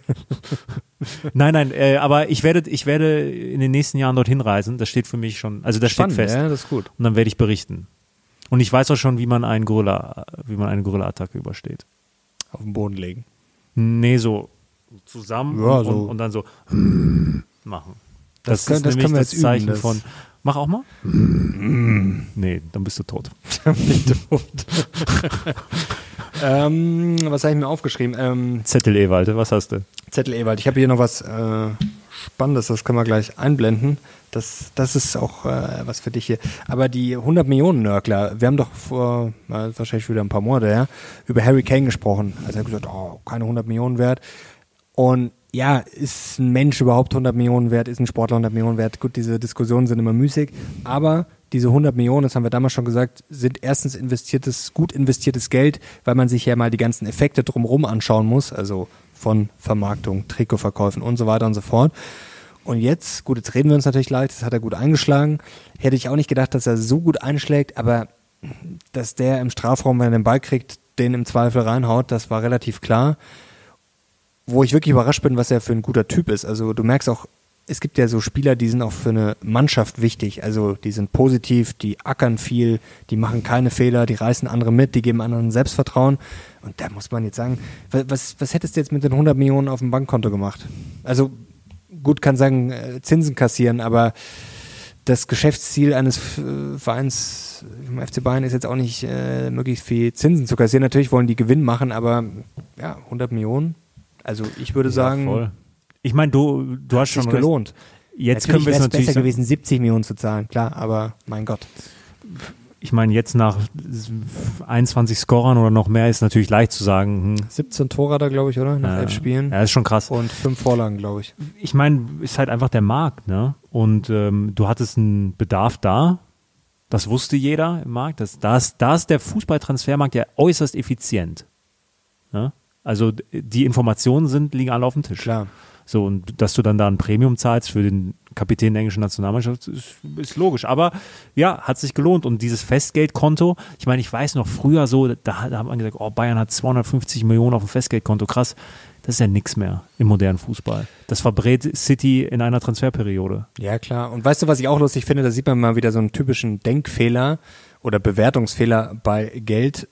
nein, nein, äh, aber ich werde, ich werde in den nächsten Jahren dorthin reisen. Das steht für mich schon, also das Spannend, steht fest. Ja, das ist gut. Und dann werde ich berichten. Und ich weiß auch schon, wie man einen Gorilla, wie man eine Gorilla-Attacke übersteht. Auf den Boden legen. Nee, so zusammen ja, und, so. Und, und, dann so machen. Das, das ist können, nämlich das, das Zeichen üben, von. Mach auch mal. Mm. Nee, dann bist du tot. dann bin ich tot. ähm, was habe ich mir aufgeschrieben? Ähm, Zettel Ewald, was hast du? Zettel Ewald. Ich habe hier noch was äh, Spannendes, das können wir gleich einblenden. Das, das ist auch äh, was für dich hier. Aber die 100 Millionen Nörgler, wir haben doch vor, äh, wahrscheinlich wieder ein paar Monate her, über Harry Kane gesprochen. Also er hat gesagt, oh, keine 100 Millionen wert. Und ja, ist ein Mensch überhaupt 100 Millionen wert? Ist ein Sportler 100 Millionen wert? Gut, diese Diskussionen sind immer müßig, aber diese 100 Millionen, das haben wir damals schon gesagt, sind erstens investiertes, gut investiertes Geld, weil man sich ja mal die ganzen Effekte drumherum anschauen muss, also von Vermarktung, Trikotverkäufen und so weiter und so fort. Und jetzt, gut, jetzt reden wir uns natürlich leid, das hat er gut eingeschlagen. Hätte ich auch nicht gedacht, dass er so gut einschlägt, aber dass der im Strafraum, wenn er den Ball kriegt, den im Zweifel reinhaut, das war relativ klar wo ich wirklich überrascht bin, was er für ein guter Typ ist. Also du merkst auch, es gibt ja so Spieler, die sind auch für eine Mannschaft wichtig. Also die sind positiv, die ackern viel, die machen keine Fehler, die reißen andere mit, die geben anderen Selbstvertrauen. Und da muss man jetzt sagen, was, was hättest du jetzt mit den 100 Millionen auf dem Bankkonto gemacht? Also gut kann sagen, äh, Zinsen kassieren, aber das Geschäftsziel eines Vereins im FC Bayern ist jetzt auch nicht äh, möglichst viel Zinsen zu kassieren. Natürlich wollen die Gewinn machen, aber ja, 100 Millionen also ich würde sagen, voll. ich meine, du, du hast schon gelohnt. Jetzt natürlich können wir es natürlich besser gewesen, 70 Millionen zu zahlen, klar, aber mein Gott. Ich meine, jetzt nach 21 Scorern oder noch mehr ist natürlich leicht zu sagen. Hm. 17 Tore da, glaube ich, oder? Nach ja, elf Spielen. Ja, ist schon krass. Und fünf Vorlagen, glaube ich. Ich meine, ist halt einfach der Markt, ne? Und ähm, du hattest einen Bedarf da. Das wusste jeder im Markt. Das, das, da ist der Fußballtransfermarkt ja äußerst effizient. Ne? Also die Informationen sind, liegen alle auf dem Tisch. Klar. So, und dass du dann da ein Premium zahlst für den Kapitän der englischen Nationalmannschaft, ist, ist, logisch. Aber ja, hat sich gelohnt. Und dieses Festgeldkonto, ich meine, ich weiß noch früher so, da, da hat man gesagt, oh, Bayern hat 250 Millionen auf dem Festgeldkonto. Krass. Das ist ja nichts mehr im modernen Fußball. Das verbrät City in einer Transferperiode. Ja, klar. Und weißt du, was ich auch lustig finde? Da sieht man mal wieder so einen typischen Denkfehler oder Bewertungsfehler bei Geld.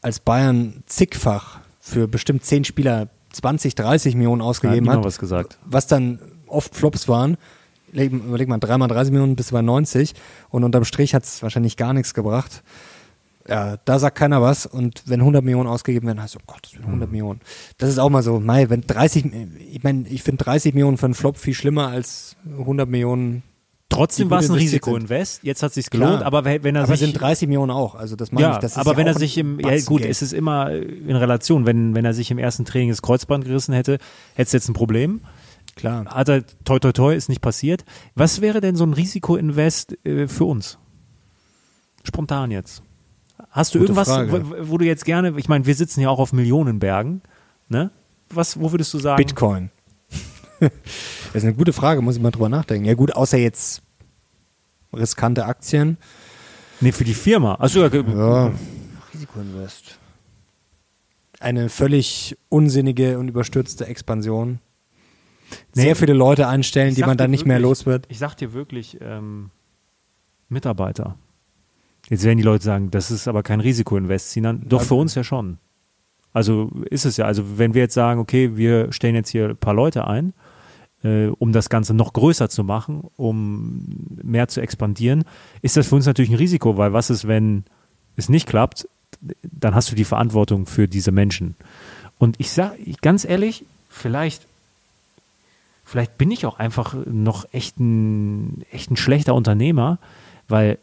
Als Bayern zigfach für bestimmt zehn Spieler 20, 30 Millionen ausgegeben hat, was, gesagt. was dann oft Flops waren. Überleg mal, dreimal 30 Millionen bis bei 90 und unterm Strich hat es wahrscheinlich gar nichts gebracht. Ja, da sagt keiner was und wenn 100 Millionen ausgegeben werden, heißt oh Gott, 100 mhm. Millionen. Das ist auch mal so, Mai, wenn 30, ich meine, ich finde 30 Millionen für einen Flop viel schlimmer als 100 Millionen Trotzdem war es ein Risikoinvest. Jetzt hat es sich gelohnt, Klar. aber wenn er aber sich sind 30 Millionen auch, also das meine ja, ich. Das aber wenn er sich im ja gut, es ist immer in Relation. Wenn wenn er sich im ersten Training das Kreuzband gerissen hätte, hätte es jetzt ein Problem. Klar. Hat er toi toi toi ist nicht passiert. Was wäre denn so ein Risikoinvest äh, für uns? Spontan jetzt. Hast du Gute irgendwas, wo, wo, du jetzt gerne, ich meine, wir sitzen ja auch auf Millionenbergen, ne? Was, wo würdest du sagen? Bitcoin. das ist eine gute Frage, muss ich mal drüber nachdenken. Ja gut, außer jetzt riskante Aktien. Nee, für die Firma. Also ja, ja Risikoinvest. Eine völlig unsinnige und überstürzte Expansion. Nee, Sehr viele Leute einstellen, die man dann nicht wirklich, mehr los wird. Ich sag dir wirklich, ähm, Mitarbeiter. Jetzt werden die Leute sagen, das ist aber kein Risikoinvest, doch für uns ja schon. Also ist es ja. Also wenn wir jetzt sagen, okay, wir stellen jetzt hier ein paar Leute ein, äh, um das Ganze noch größer zu machen, um mehr zu expandieren, ist das für uns natürlich ein Risiko, weil was ist, wenn es nicht klappt, dann hast du die Verantwortung für diese Menschen. Und ich sage ganz ehrlich, vielleicht, vielleicht bin ich auch einfach noch echt ein, echt ein schlechter Unternehmer, weil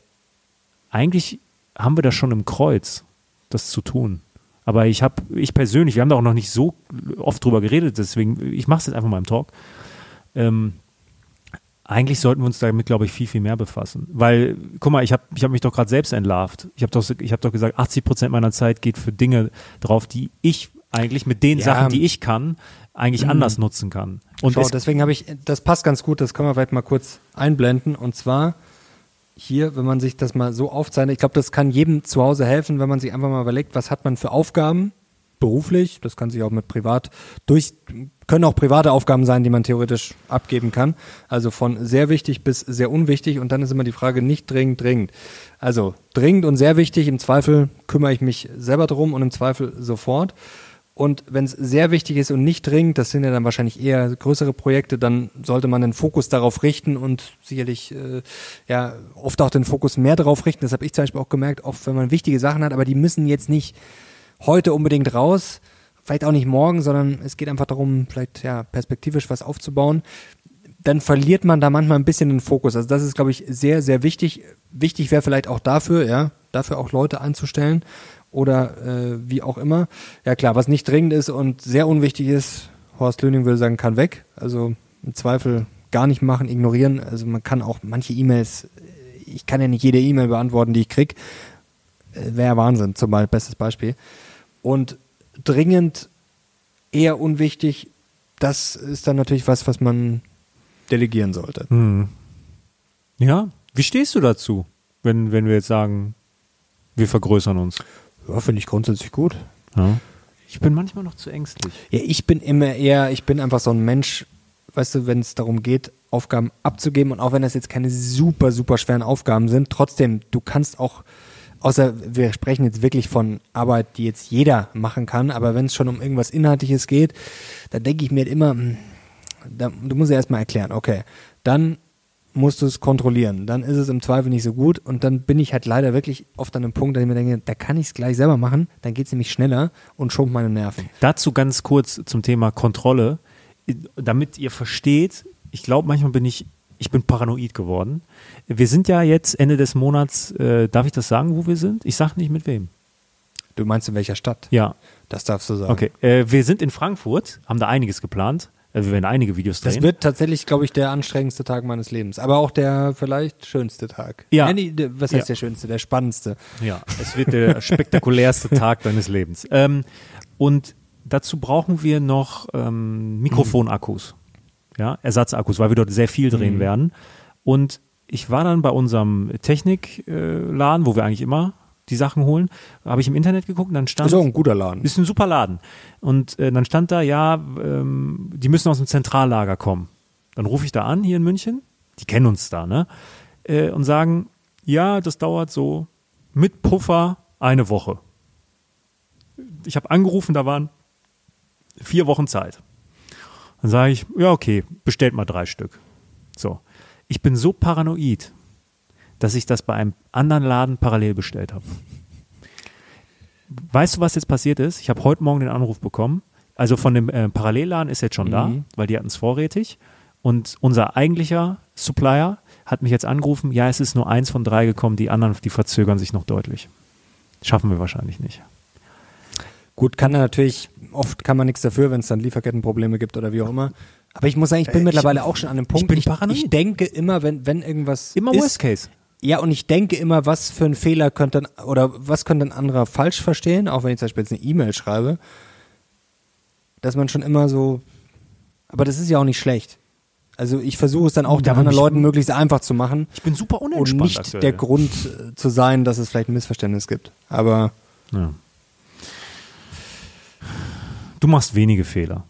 eigentlich haben wir das schon im Kreuz, das zu tun. Aber ich habe, ich persönlich, wir haben da auch noch nicht so oft drüber geredet, deswegen, ich mache es jetzt einfach mal im Talk. Ähm, eigentlich sollten wir uns damit, glaube ich, viel, viel mehr befassen. Weil, guck mal, ich habe ich hab mich doch gerade selbst entlarvt. Ich habe doch, hab doch gesagt, 80 Prozent meiner Zeit geht für Dinge drauf, die ich eigentlich mit den ja. Sachen, die ich kann, eigentlich mhm. anders nutzen kann. Und Schau, deswegen habe ich, das passt ganz gut, das können wir vielleicht mal kurz einblenden. Und zwar hier, wenn man sich das mal so aufzeichnet, ich glaube, das kann jedem zu Hause helfen, wenn man sich einfach mal überlegt, was hat man für Aufgaben beruflich, das kann sich auch mit privat durch, können auch private Aufgaben sein, die man theoretisch abgeben kann. Also von sehr wichtig bis sehr unwichtig und dann ist immer die Frage nicht dringend, dringend. Also dringend und sehr wichtig, im Zweifel kümmere ich mich selber drum und im Zweifel sofort. Und wenn es sehr wichtig ist und nicht dringend, das sind ja dann wahrscheinlich eher größere Projekte, dann sollte man den Fokus darauf richten und sicherlich äh, ja oft auch den Fokus mehr darauf richten. Das habe ich zum Beispiel auch gemerkt, oft wenn man wichtige Sachen hat, aber die müssen jetzt nicht heute unbedingt raus, vielleicht auch nicht morgen, sondern es geht einfach darum, vielleicht ja perspektivisch was aufzubauen. dann verliert man da manchmal ein bisschen den Fokus. Also das ist, glaube ich, sehr, sehr wichtig. Wichtig wäre vielleicht auch dafür, ja, dafür auch Leute einzustellen oder äh, wie auch immer. Ja klar, was nicht dringend ist und sehr unwichtig ist, Horst Löning würde sagen, kann weg. Also im Zweifel gar nicht machen, ignorieren. Also man kann auch manche E-Mails, ich kann ja nicht jede E-Mail beantworten, die ich krieg. Äh, Wäre Wahnsinn, zum Beispiel, bestes Beispiel. Und dringend eher unwichtig, das ist dann natürlich was, was man delegieren sollte. Hm. Ja, wie stehst du dazu, wenn, wenn wir jetzt sagen, wir vergrößern uns? Ja, finde ich grundsätzlich gut. Ja. Ich bin manchmal noch zu ängstlich. Ja, ich bin immer eher, ich bin einfach so ein Mensch, weißt du, wenn es darum geht, Aufgaben abzugeben und auch wenn das jetzt keine super, super schweren Aufgaben sind, trotzdem, du kannst auch, außer wir sprechen jetzt wirklich von Arbeit, die jetzt jeder machen kann, aber wenn es schon um irgendwas Inhaltliches geht, dann denke ich mir halt immer, hm, da, du musst ja erstmal erklären, okay, dann musst du es kontrollieren. Dann ist es im Zweifel nicht so gut und dann bin ich halt leider wirklich oft an einem Punkt, dass ich mir denke, da kann ich es gleich selber machen, dann geht es nämlich schneller und schont meine Nerven. Dazu ganz kurz zum Thema Kontrolle, damit ihr versteht, ich glaube, manchmal bin ich, ich bin paranoid geworden. Wir sind ja jetzt Ende des Monats, äh, darf ich das sagen, wo wir sind? Ich sage nicht mit wem. Du meinst in welcher Stadt? Ja. Das darfst du sagen. Okay, äh, wir sind in Frankfurt, haben da einiges geplant. Also wir werden einige Videos drehen. Das wird tatsächlich, glaube ich, der anstrengendste Tag meines Lebens. Aber auch der vielleicht schönste Tag. Ja. Nee, nee, was heißt Ja. der schönste? Der spannendste. Ja, es wird der spektakulärste Tag deines Lebens. Ähm, und dazu brauchen wir noch ähm, Mikrofonakkus, ja, Ersatzakkus, weil wir dort sehr viel drehen Mhm. werden. Und ich war dann bei unserem Technikladen, wo wir eigentlich immer die Sachen holen, habe ich im Internet geguckt und dann stand Ist auch ein guter Laden. ist ein super Laden. Und äh, dann stand da, ja, ähm, die müssen aus dem Zentrallager kommen. Dann rufe ich da an, hier in München, die kennen uns da, ne? Äh, und sagen, ja, das dauert so mit Puffer eine Woche. Ich habe angerufen, da waren vier Wochen Zeit. Dann sage ich, ja, okay, bestellt mal drei Stück. So. Ich bin so paranoid, dass ich das bei einem anderen Laden parallel bestellt habe. Weißt du, was jetzt passiert ist? Ich habe heute Morgen den Anruf bekommen. Also von dem äh, Parallelladen ist jetzt schon da, Mhm. weil die hatten es vorrätig. Und unser eigentlicher Supplier hat mich jetzt angerufen, ja, es ist nur eins von drei gekommen, die anderen, die verzögern sich noch deutlich. Schaffen wir wahrscheinlich nicht. Gut, kann er natürlich, oft kann man nichts dafür, wenn es dann Lieferkettenprobleme gibt oder wie auch immer. Aber ich muss sagen, ich bin Äh, ich- mittlerweile auch schon an einem Punkt. bin ich, paranoid. ich denke immer, wenn, wenn irgendwas Immer ist, Worst Case. Ja, und ich denke immer, was für ein Fehler könnte ein, oder was könnte ein anderer falsch verstehen, auch wenn ich zum Beispiel jetzt eine E-Mail schreibe, dass man schon immer so, aber das ist ja auch nicht schlecht. Also ich versuche es dann auch Ja, den anderen Leuten möglichst einfach zu machen Ich bin super und unentspannt nicht aktuell. der Grund äh, zu sein, dass es vielleicht ein Missverständnis gibt. Aber Ja. Du machst wenige Fehler.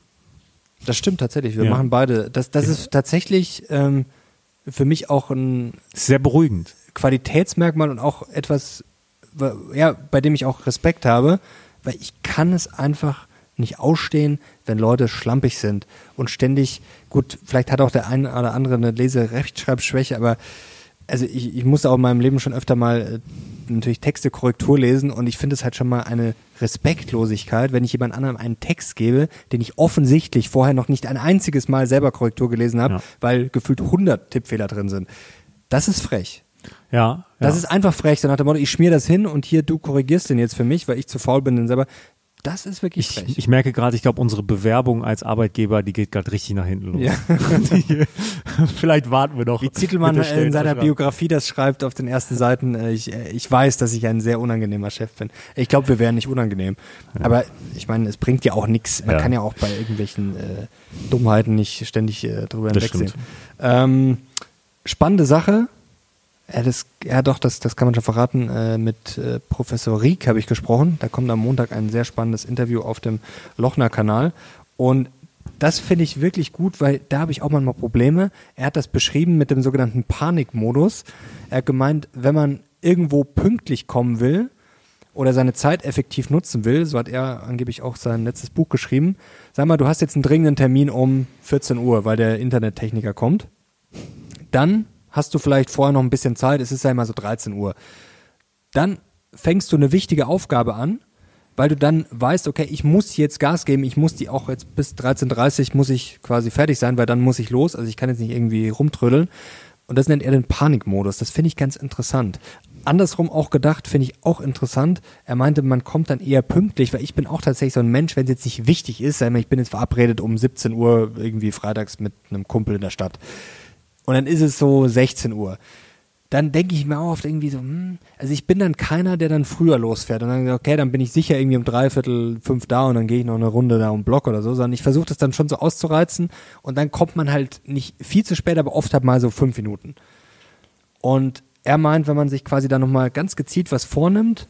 das stimmt tatsächlich. Wir Ja. machen beide. Das, das ist tatsächlich ähm, für mich auch ein sehr beruhigend. Qualitätsmerkmal und auch etwas, wa- ja, bei dem ich auch Respekt habe, weil ich kann es einfach nicht ausstehen, wenn Leute schlampig sind und ständig, gut, vielleicht hat auch der eine oder andere eine Lese-Rechtschreibschwäche, aber also ich, ich musste auch in meinem Leben schon öfter mal äh, natürlich Texte Korrektur lesen und ich finde es halt schon mal eine Respektlosigkeit, wenn ich jemand anderem einen Text gebe, den ich offensichtlich vorher noch nicht ein einziges Mal selber Korrektur gelesen habe, Ja. weil gefühlt 100 Tippfehler drin sind. Das ist frech. Ja. Das ja. ist einfach frech, so nach dem Motto, ich schmier das hin und hier, du korrigierst den jetzt für mich, weil ich zu faul bin, den selber. Das ist wirklich frech. ich, ich merke gerade, ich glaube, unsere Bewerbung als Arbeitgeber, die geht gerade richtig nach hinten los. Ja. Die- Vielleicht warten wir noch. Wie Zittelmann in seiner. Biografie das schreibt auf den ersten Seiten, äh, ich, äh, ich weiß, dass ich ein sehr unangenehmer Chef bin. Ich glaube, wir wären nicht unangenehm. Aber ich meine, es bringt ja auch nichts. Man Ja. kann ja auch bei irgendwelchen äh, Dummheiten nicht ständig äh, drüber hinwegsehen. Ähm, spannende Sache. Ja, das, ja doch, das, das kann man schon verraten. Äh, mit äh, Professor Rieck habe ich gesprochen. Da kommt am Montag ein sehr spannendes Interview auf dem Lochner-Kanal. Und das finde ich wirklich gut, weil da habe ich auch manchmal Probleme. Er hat das beschrieben mit dem sogenannten Panikmodus. Er hat gemeint, wenn man irgendwo pünktlich kommen will oder seine Zeit effektiv nutzen will, so hat er angeblich auch sein letztes Buch geschrieben. Sag mal, du hast jetzt einen dringenden Termin um 14 Uhr, weil der Internettechniker kommt. Dann hast du vielleicht vorher noch ein bisschen Zeit, es ist ja immer so 13 Uhr. Dann fängst du eine wichtige Aufgabe an, weil du dann weißt, okay, ich muss jetzt Gas geben, ich muss die auch jetzt bis 13.30 Uhr muss ich quasi fertig sein, weil dann muss ich los, also ich kann jetzt nicht irgendwie rumtrödeln. Und das nennt er den Panikmodus. Das finde ich ganz interessant. Andersrum auch gedacht, finde ich auch interessant. Er meinte, man kommt dann eher pünktlich, weil ich bin auch tatsächlich so ein Mensch, wenn es jetzt nicht wichtig ist, ich bin jetzt verabredet um 17 Uhr irgendwie freitags mit einem Kumpel in der Stadt. Und dann ist es so 16 Uhr dann denke ich mir auch oft irgendwie so, hm, also ich bin dann keiner, der dann früher losfährt und dann, okay, dann bin ich sicher irgendwie um dreiviertel fünf da und dann gehe ich noch eine Runde da um Block oder so, sondern ich versuche das dann schon so auszureizen und dann kommt man halt nicht viel zu spät, aber oft halt mal so fünf Minuten. Und er meint, wenn man sich quasi dann nochmal ganz gezielt was vornimmt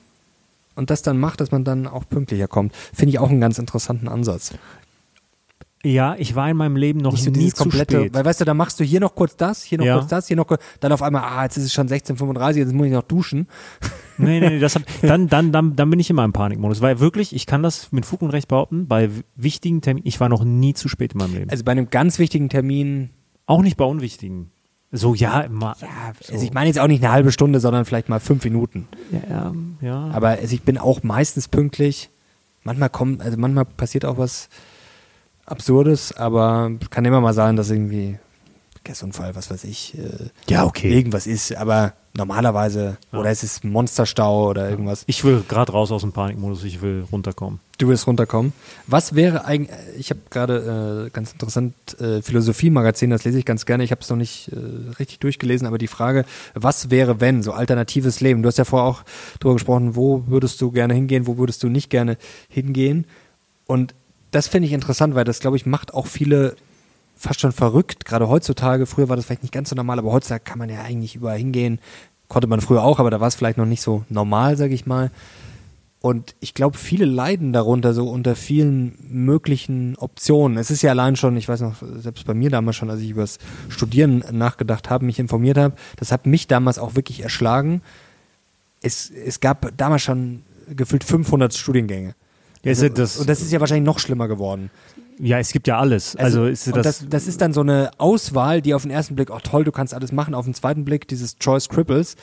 und das dann macht, dass man dann auch pünktlicher kommt, finde ich auch einen ganz interessanten Ansatz. Ja, ich war in meinem Leben noch nicht so nie zu spät. Weil weißt du, da machst du hier noch kurz das, hier noch ja. kurz das, hier noch kurz, dann auf einmal, ah, jetzt ist es schon 16:35, jetzt muss ich noch duschen. Nee, nee, nee, das hat, dann, dann, dann, dann bin ich immer im Panikmodus, weil wirklich, ich kann das mit Fug und Recht behaupten, bei wichtigen Terminen, ich war noch nie zu spät in meinem Leben. Also bei einem ganz wichtigen Termin. Auch nicht bei unwichtigen. So, ja, immer. Ja, also ich meine jetzt auch nicht eine halbe Stunde, sondern vielleicht mal fünf Minuten. Ja, ja. Aber also ich bin auch meistens pünktlich. Manchmal kommt, also manchmal passiert auch was, Absurdes, aber kann immer mal sein, dass irgendwie Verkehrsunfall, was weiß ich, äh, ja, okay. irgendwas ist, aber normalerweise, ja. oder es ist Monsterstau oder irgendwas. Ich will gerade raus aus dem Panikmodus, ich will runterkommen. Du willst runterkommen. Was wäre eigentlich, ich habe gerade äh, ganz interessant äh, Philosophie-Magazin, das lese ich ganz gerne, ich habe es noch nicht äh, richtig durchgelesen, aber die Frage, was wäre wenn, so alternatives Leben. Du hast ja vorher auch darüber gesprochen, wo würdest du gerne hingehen, wo würdest du nicht gerne hingehen und das finde ich interessant, weil das, glaube ich, macht auch viele fast schon verrückt, gerade heutzutage. Früher war das vielleicht nicht ganz so normal, aber heutzutage kann man ja eigentlich überall hingehen. Konnte man früher auch, aber da war es vielleicht noch nicht so normal, sage ich mal. Und ich glaube, viele leiden darunter, so unter vielen möglichen Optionen. Es ist ja allein schon, ich weiß noch, selbst bei mir damals schon, als ich über das Studieren nachgedacht habe, mich informiert habe, das hat mich damals auch wirklich erschlagen. Es, es gab damals schon gefühlt 500 Studiengänge. Also, das und das ist ja wahrscheinlich noch schlimmer geworden. Ja, es gibt ja alles. Also, also ist das, das, das, ist dann so eine Auswahl, die auf den ersten Blick, oh toll, du kannst alles machen, auf den zweiten Blick dieses Choice Cripples.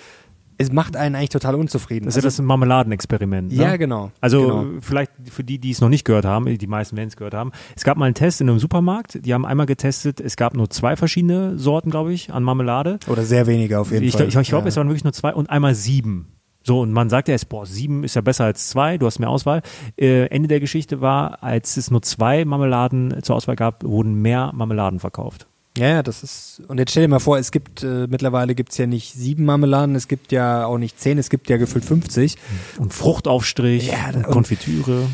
Es macht einen eigentlich total unzufrieden. Das ist also, ja das Marmeladenexperiment. Ne? Ja, genau. Also genau. vielleicht für die, die es noch nicht gehört haben, die meisten werden es gehört haben. Es gab mal einen Test in einem Supermarkt. Die haben einmal getestet. Es gab nur zwei verschiedene Sorten, glaube ich, an Marmelade. Oder sehr wenige auf jeden ich, Fall. Ich, ich glaube, ja. es waren wirklich nur zwei und einmal sieben. So, und man sagt ja jetzt, boah, sieben ist ja besser als zwei, du hast mehr Auswahl. Äh, Ende der Geschichte war, als es nur zwei Marmeladen zur Auswahl gab, wurden mehr Marmeladen verkauft. Ja, ja, das ist. Und jetzt stell dir mal vor, es gibt, äh, mittlerweile gibt es ja nicht sieben Marmeladen, es gibt ja auch nicht zehn, es gibt ja gefühlt 50. Und Fruchtaufstrich ja, und Konfitüre.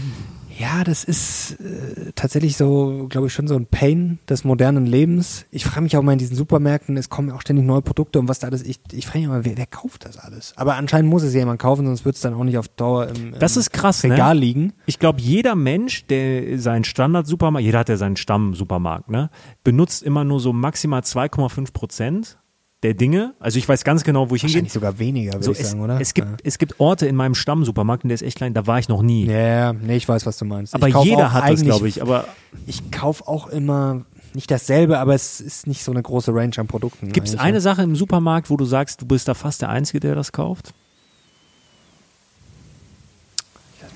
Ja, das ist äh, tatsächlich so, glaube ich, schon so ein Pain des modernen Lebens. Ich frage mich auch mal in diesen Supermärkten, es kommen ja auch ständig neue Produkte und was da alles. Ich, ich frage mich mal, wer, wer kauft das alles? Aber anscheinend muss es ja jemand kaufen, sonst wird es dann auch nicht auf Dauer im, im das ist krass, Regal ne? liegen. Ich glaube, jeder Mensch, der seinen Standard-Supermarkt, jeder hat ja seinen Stamm-Supermarkt, ne, benutzt immer nur so maximal 2,5 Prozent der Dinge. Also ich weiß ganz genau, wo ich hingehe. sogar weniger, würde so, ich es, sagen, oder? Es gibt, ja. es gibt Orte in meinem Stammsupermarkt, und der ist echt klein, da war ich noch nie. Ja, nee, ich weiß, was du meinst. Aber jeder hat das, glaube ich. Aber ich kaufe auch immer nicht dasselbe, aber es ist nicht so eine große Range an Produkten. Gibt es eine Sache im Supermarkt, wo du sagst, du bist da fast der Einzige, der das kauft?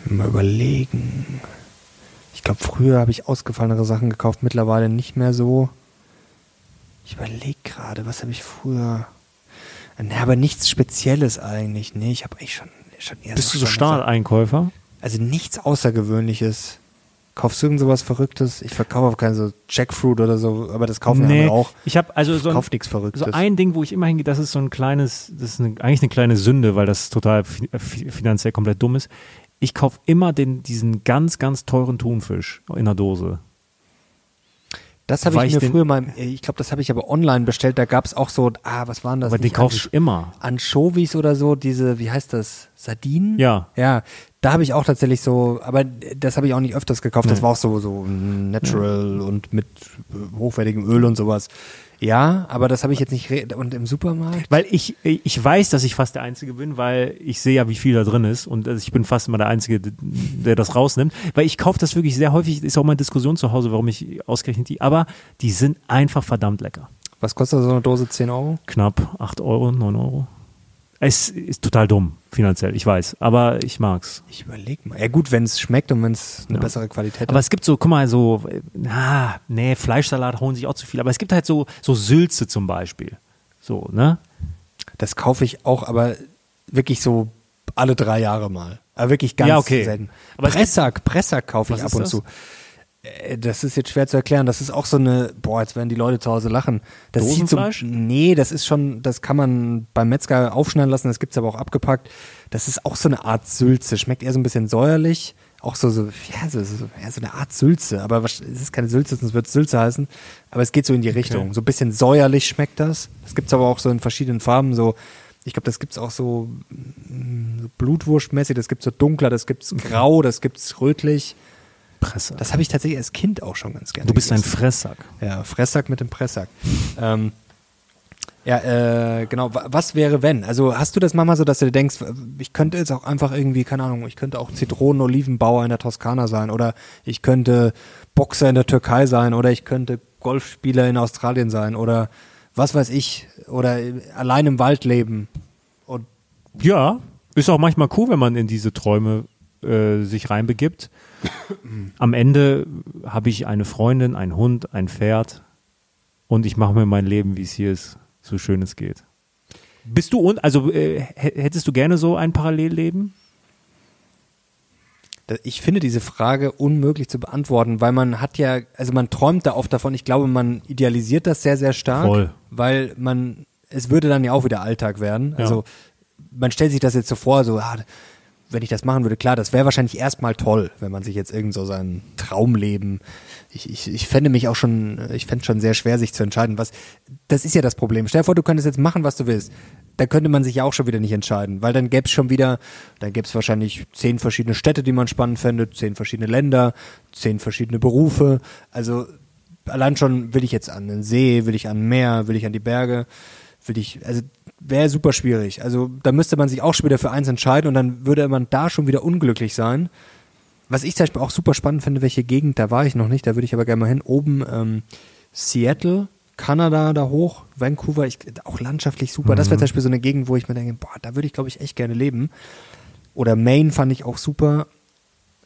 Ich mir mal überlegen. Ich glaube, früher habe ich ausgefallenere Sachen gekauft, mittlerweile nicht mehr so. Ich überlege gerade, was habe ich früher. Ne, aber nichts Spezielles eigentlich. Nee, ich habe eigentlich schon, schon eher Bist du so Starteinkäufer? Also nichts Außergewöhnliches. Kaufst du irgend sowas Verrücktes? Ich verkaufe auch keine so Jackfruit oder so, aber das kaufen nee, wir auch. Ich habe also so ein, nichts Verrücktes. So ein Ding, wo ich immer hingehe, das ist so ein kleines, das ist eine, eigentlich eine kleine Sünde, weil das total finanziell komplett dumm ist. Ich kaufe immer den, diesen ganz, ganz teuren Thunfisch in der Dose. Das habe ich, mir früher mal, ich glaube, das habe ich aber online bestellt. Da gab es auch so, ah, was waren das? Aber den kaufe ich immer. Anchovies oder so, diese, wie heißt das? Sardinen? Ja. Ja, da habe ich auch tatsächlich so, aber das habe ich auch nicht öfters gekauft. Das war auch so, so natural ja. und mit hochwertigem Öl und sowas. Ja, aber das habe ich jetzt nicht. Und im Supermarkt? Weil ich, ich weiß, dass ich fast der Einzige bin, weil ich sehe ja, wie viel da drin ist. Und also ich bin fast immer der Einzige, der das rausnimmt. Weil ich kaufe das wirklich sehr häufig. Ist auch meine Diskussion zu Hause, warum ich ausgerechnet die. Aber die sind einfach verdammt lecker. Was kostet so eine Dose? 10 Euro? Knapp 8 Euro, 9 Euro. Es ist total dumm, finanziell, ich weiß. Aber ich mag's. Ich überleg mal. Ja gut, wenn es schmeckt und wenn es eine Ja. bessere Qualität Aber hat. es gibt so, guck mal, so, na, nee, Fleischsalat holen sich auch zu viel. Aber es gibt halt so, so Sülze zum Beispiel. So, ne? Das kaufe ich auch, aber wirklich so alle drei Jahre mal. Aber wirklich ganz Ja, okay. selten. Aber es Pressack, Pressack kaufe ich ab und das? zu. Äh, Das ist jetzt schwer zu erklären. Das ist auch so eine, boah, jetzt werden die Leute zu Hause lachen. Das sieht so, nee, das ist schon, das kann man beim Metzger aufschneiden lassen, das gibt's aber auch abgepackt. Das ist auch so eine Art Sülze. Schmeckt eher so ein bisschen säuerlich. Auch so, so, ja, so, so, ja, so eine Art Sülze. Aber es ist keine Sülze, sonst wird es Sülze heißen. Aber es geht so in die Richtung. So ein bisschen säuerlich schmeckt das. Das gibt's aber auch so in verschiedenen Farben. So, ich glaube, das gibt's auch so, mm, so blutwurstmäßig. Das gibt's so dunkler, das gibt's grau, das gibt's rötlich. Presse. Das habe ich tatsächlich als Kind auch schon ganz gerne du bist ein gegessen. Fresssack. Ja, Fresssack mit dem Presssack. Ähm, ja, äh, genau. Wa- Was wäre, wenn? Also hast du das manchmal so, dass du dir denkst, ich könnte jetzt auch einfach irgendwie, keine Ahnung, ich könnte auch Zitronen-Olivenbauer in der Toskana sein oder ich könnte Boxer in der Türkei sein oder ich könnte Golfspieler in Australien sein oder was weiß ich oder allein im Wald leben. Und Ja, ist auch manchmal cool, wenn man in diese Träume äh, sich reinbegibt. Am Ende habe ich eine Freundin, einen Hund, ein Pferd und ich mache mir mein Leben, wie es hier ist, so schön es geht. Bist du und also äh, hä- hättest du gerne so ein Parallelleben? Ich finde diese Frage unmöglich zu beantworten, weil man hat ja, also man träumt da oft davon. Ich glaube, man idealisiert das sehr, sehr stark, Voll. weil man, es würde dann ja auch wieder Alltag werden. Ja. Also man stellt sich das jetzt so vor, so, ah, wenn ich das machen würde, klar, das wäre wahrscheinlich erstmal toll, wenn man sich jetzt irgend so sein Traumleben, ich, ich, ich fände mich auch schon, ich fände schon sehr schwer, sich zu entscheiden. Was, das ist ja das Problem. Stell dir vor, du könntest jetzt machen, was du willst. Da könnte man sich ja auch schon wieder nicht entscheiden, weil dann gäbe es schon wieder, dann gäbe es wahrscheinlich zehn verschiedene Städte, die man spannend fände, zehn verschiedene Länder, zehn verschiedene Berufe. Also allein schon will ich jetzt an den See, will ich an Meer, will ich an die Berge, will ich, also wäre super schwierig. Also da müsste man sich auch schon wieder für eins entscheiden und dann würde man da schon wieder unglücklich sein. Was ich zum Beispiel auch super spannend finde, welche Gegend, da war ich noch nicht, da würde ich aber gerne mal hin. Oben ähm, Seattle, Kanada da hoch, Vancouver, ich, auch landschaftlich super. Das wäre zum Beispiel so eine Gegend, wo ich mir denke, boah, da würde ich glaube ich echt gerne leben. Oder Maine fand ich auch super.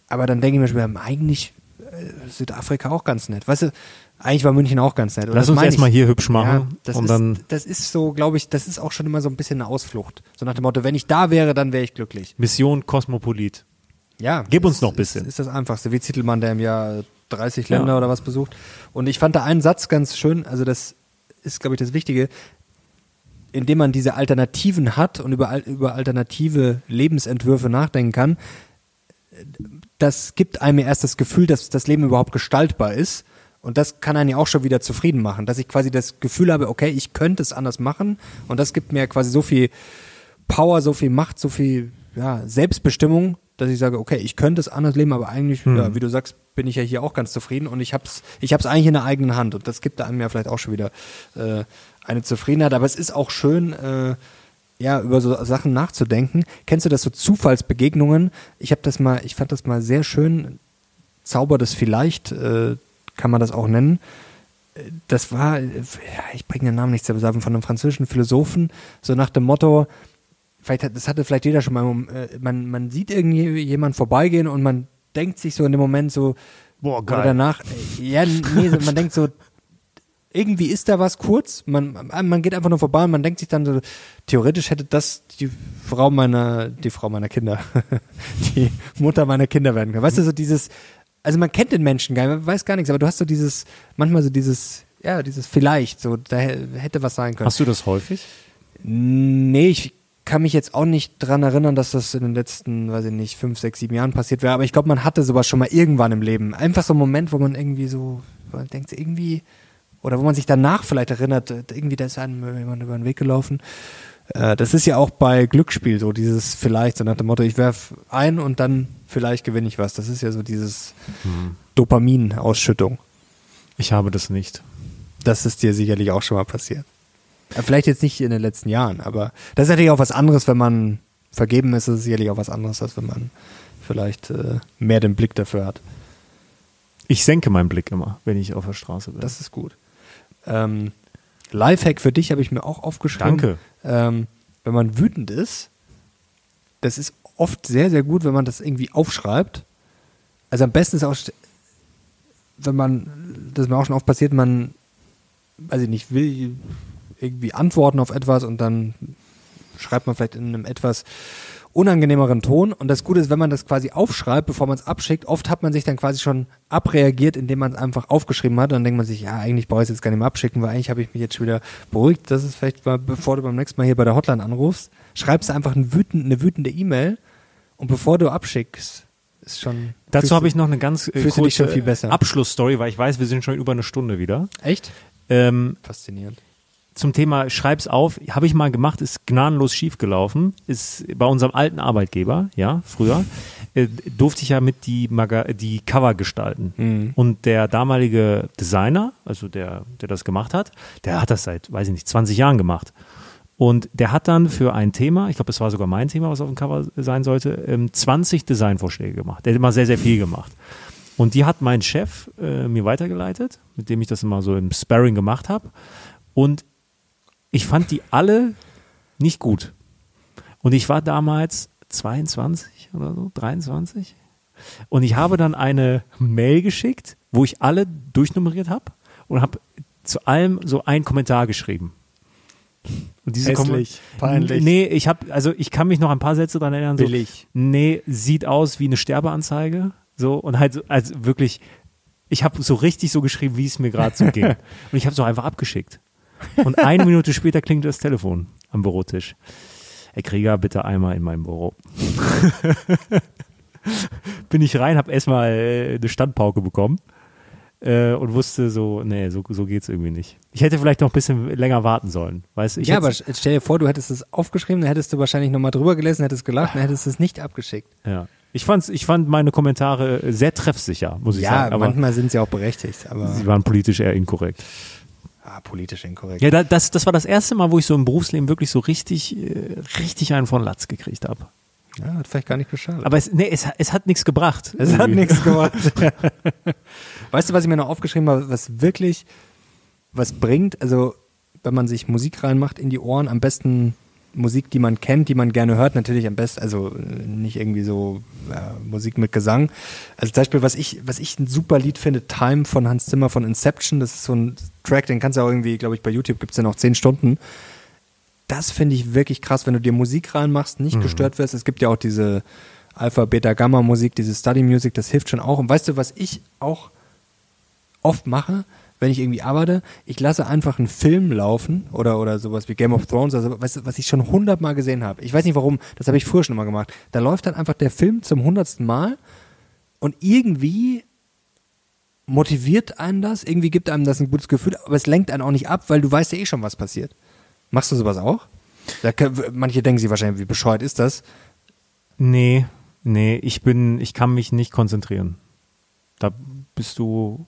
Aber dann denke ich mir schon, eigentlich äh, Südafrika auch ganz nett. Weißt du, eigentlich war München auch ganz nett. Und Lass uns erstmal hier hübsch machen Ja, das, und ist, dann das ist so, glaube ich, das ist auch schon immer so ein bisschen eine Ausflucht. So nach dem Motto, wenn ich da wäre, dann wäre ich glücklich. Mission Kosmopolit. Ja. Gib uns noch ein bisschen. Ist, ist das Einfachste. Wie Zittelmann, der im Jahr 30 Ja. Länder oder was besucht. Und ich fand da einen Satz ganz schön, also das ist, glaube ich, das Wichtige, indem man diese Alternativen hat und über, über alternative Lebensentwürfe nachdenken kann, das gibt einem ja erst das Gefühl, dass das Leben überhaupt gestaltbar ist. Und das kann einen ja auch schon wieder zufrieden machen, dass ich quasi das Gefühl habe, okay, ich könnte es anders machen. Und das gibt mir quasi so viel Power, so viel Macht, so viel ja, Selbstbestimmung, dass ich sage, okay, ich könnte es anders leben, aber eigentlich, ja, wie du sagst, bin ich ja hier auch ganz zufrieden und ich hab's, ich hab's eigentlich in der eigenen Hand und das gibt einem ja vielleicht auch schon wieder äh, eine Zufriedenheit. Aber es ist auch schön, äh, ja, über so Sachen nachzudenken. Kennst du das so Zufallsbegegnungen? Ich habe das mal, ich fand das mal sehr schön. Zauber des Vielleicht äh, kann man das auch nennen. Das war, ich bringe den Namen nicht zu von einem französischen Philosophen, so nach dem Motto, vielleicht hat, das hatte vielleicht jeder schon mal, äh, man, man sieht irgendwie jemand vorbeigehen und man denkt sich so in dem Moment so, Boah, oder danach, äh, ja, nee, man denkt so, irgendwie ist da was kurz, man, man geht einfach nur vorbei und man denkt sich dann so, theoretisch hätte das die Frau meiner, die Frau meiner Kinder, die Mutter meiner Kinder werden können. Weißt du, so dieses, also man kennt den Menschen gar nicht, man weiß gar nichts, aber du hast so dieses, manchmal so dieses, ja, dieses vielleicht, so, da hätte was sein können. Hast du das häufig? Nee, ich kann mich jetzt auch nicht dran erinnern, dass das in den letzten, weiß ich nicht, fünf, sechs, sieben Jahren passiert wäre, aber ich glaube, man hatte sowas schon mal irgendwann im Leben. Einfach so ein Moment, wo man irgendwie so, man denkt irgendwie, oder wo man sich danach vielleicht erinnert, äh, irgendwie, da ist einem jemand über den Weg gelaufen. Äh, Das ist ja auch bei Glücksspiel so, dieses vielleicht, so nach dem Motto, ich werf ein und dann vielleicht gewinne ich was. Das ist ja so dieses Dopaminausschüttung. Ich habe das nicht. Das ist dir sicherlich auch schon mal passiert. Ja, Vielleicht jetzt nicht in den letzten Jahren, aber das ist natürlich auch was anderes, wenn man vergeben ist, ist es sicherlich auch was anderes, als wenn man vielleicht äh, mehr den Blick dafür hat. Ich senke meinen Blick immer, wenn ich auf der Straße bin. Das ist gut. Ähm, Lifehack für dich habe ich mir auch aufgeschrieben. Danke. Ähm, wenn man wütend ist, das ist oft sehr, sehr gut, wenn man das irgendwie aufschreibt. Also am besten ist auch, wenn man, das ist mir auch schon oft passiert, man, weiß ich nicht, will irgendwie antworten auf etwas und dann schreibt man vielleicht in einem etwas unangenehmeren Ton. Und das Gute ist, wenn man das quasi aufschreibt, bevor man es abschickt, oft hat man sich dann quasi schon abreagiert, indem man es einfach aufgeschrieben hat. Und dann denkt man sich, ja, eigentlich brauche ich es jetzt gar nicht mehr abschicken, weil eigentlich habe ich mich jetzt schon wieder beruhigt. Das ist vielleicht mal, bevor du beim nächsten Mal hier bei der Hotline anrufst, schreibst du einfach eine wütende, eine wütende E-Mail und bevor du abschickst, ist schon. Dazu habe ich noch eine ganz äh, kurze Abschlussstory, weil ich weiß, wir sind schon über eine Stunde wieder. Echt? Ähm, Faszinierend zum Thema Schreib's auf, habe ich mal gemacht, ist gnadenlos schiefgelaufen. Ist bei unserem alten Arbeitgeber, ja, früher, äh, durfte ich ja mit die, Maga die Cover gestalten. Mhm. Und der damalige Designer, also der, der das gemacht hat, der hat das seit, weiß ich nicht, 20 Jahren gemacht. Und der hat dann für ein Thema, ich glaube, es war sogar mein Thema, was auf dem Cover sein sollte, ähm, 20 Designvorschläge gemacht. Der hat immer sehr, sehr viel gemacht. Und die hat mein Chef äh, mir weitergeleitet, mit dem ich das immer so im Sparring gemacht habe. Und ich fand die alle nicht gut. Und ich war damals 22 oder so, 23. Und ich habe dann eine Mail geschickt, wo ich alle durchnummeriert habe und habe zu allem so einen Kommentar geschrieben. Und diese Hässlich, peinlich. Nee, ich habe, also ich kann mich noch ein paar Sätze daran erinnern. So, Billig. Nee, sieht aus wie eine Sterbeanzeige. So, und halt, so, also wirklich, ich habe so richtig so geschrieben, wie es mir gerade so ging. und ich habe es auch einfach abgeschickt. Und eine Minute später klingt das Telefon am Bürotisch. Herr Krieger, bitte einmal in mein Büro. Bin ich rein, habe erstmal äh, eine Standpauke bekommen äh, und wusste so, nee, so, so geht's irgendwie nicht. Ich hätte vielleicht noch ein bisschen länger warten sollen. Weißt, ich ja, aber stell dir vor, du hättest es aufgeschrieben, dann hättest du wahrscheinlich nochmal drüber gelesen, hättest gelacht, dann hättest du es nicht abgeschickt. Ja. Ich, fand's, ich fand meine Kommentare sehr treffsicher, muss ich ja, sagen. Ja, manchmal sind sie auch berechtigt. Aber sie waren politisch eher inkorrekt. Ah, politisch inkorrekt. Ja, das, das war das erste Mal, wo ich so im Berufsleben wirklich so richtig, äh, richtig einen von Latz gekriegt habe. Ja, hat vielleicht gar nicht geschadet. Aber es, nee, es, es hat nichts gebracht. Es irgendwie. hat nichts gebracht. weißt du, was ich mir noch aufgeschrieben habe, was wirklich was bringt? Also, wenn man sich Musik reinmacht in die Ohren, am besten Musik, die man kennt, die man gerne hört, natürlich am besten, also nicht irgendwie so äh, Musik mit Gesang. Also zum Beispiel, was ich, was ich ein super Lied finde, Time von Hans Zimmer von Inception, das ist so ein Track, den kannst du auch irgendwie, glaube ich, bei YouTube gibt es ja noch zehn Stunden. Das finde ich wirklich krass, wenn du dir Musik reinmachst, nicht mhm. gestört wirst. Es gibt ja auch diese Alpha, Beta, Gamma Musik, diese Study Music, das hilft schon auch. Und weißt du, was ich auch oft mache? Wenn ich irgendwie arbeite, ich lasse einfach einen Film laufen oder, oder sowas wie Game of Thrones, also was, was ich schon hundertmal gesehen habe. Ich weiß nicht warum, das habe ich früher schon immer gemacht. Da läuft dann einfach der Film zum hundertsten Mal und irgendwie motiviert einen das, irgendwie gibt einem das ein gutes Gefühl, aber es lenkt einen auch nicht ab, weil du weißt ja eh schon, was passiert. Machst du sowas auch? Kann, manche denken sich wahrscheinlich, wie bescheuert ist das? Nee, nee, ich bin, ich kann mich nicht konzentrieren. Da bist du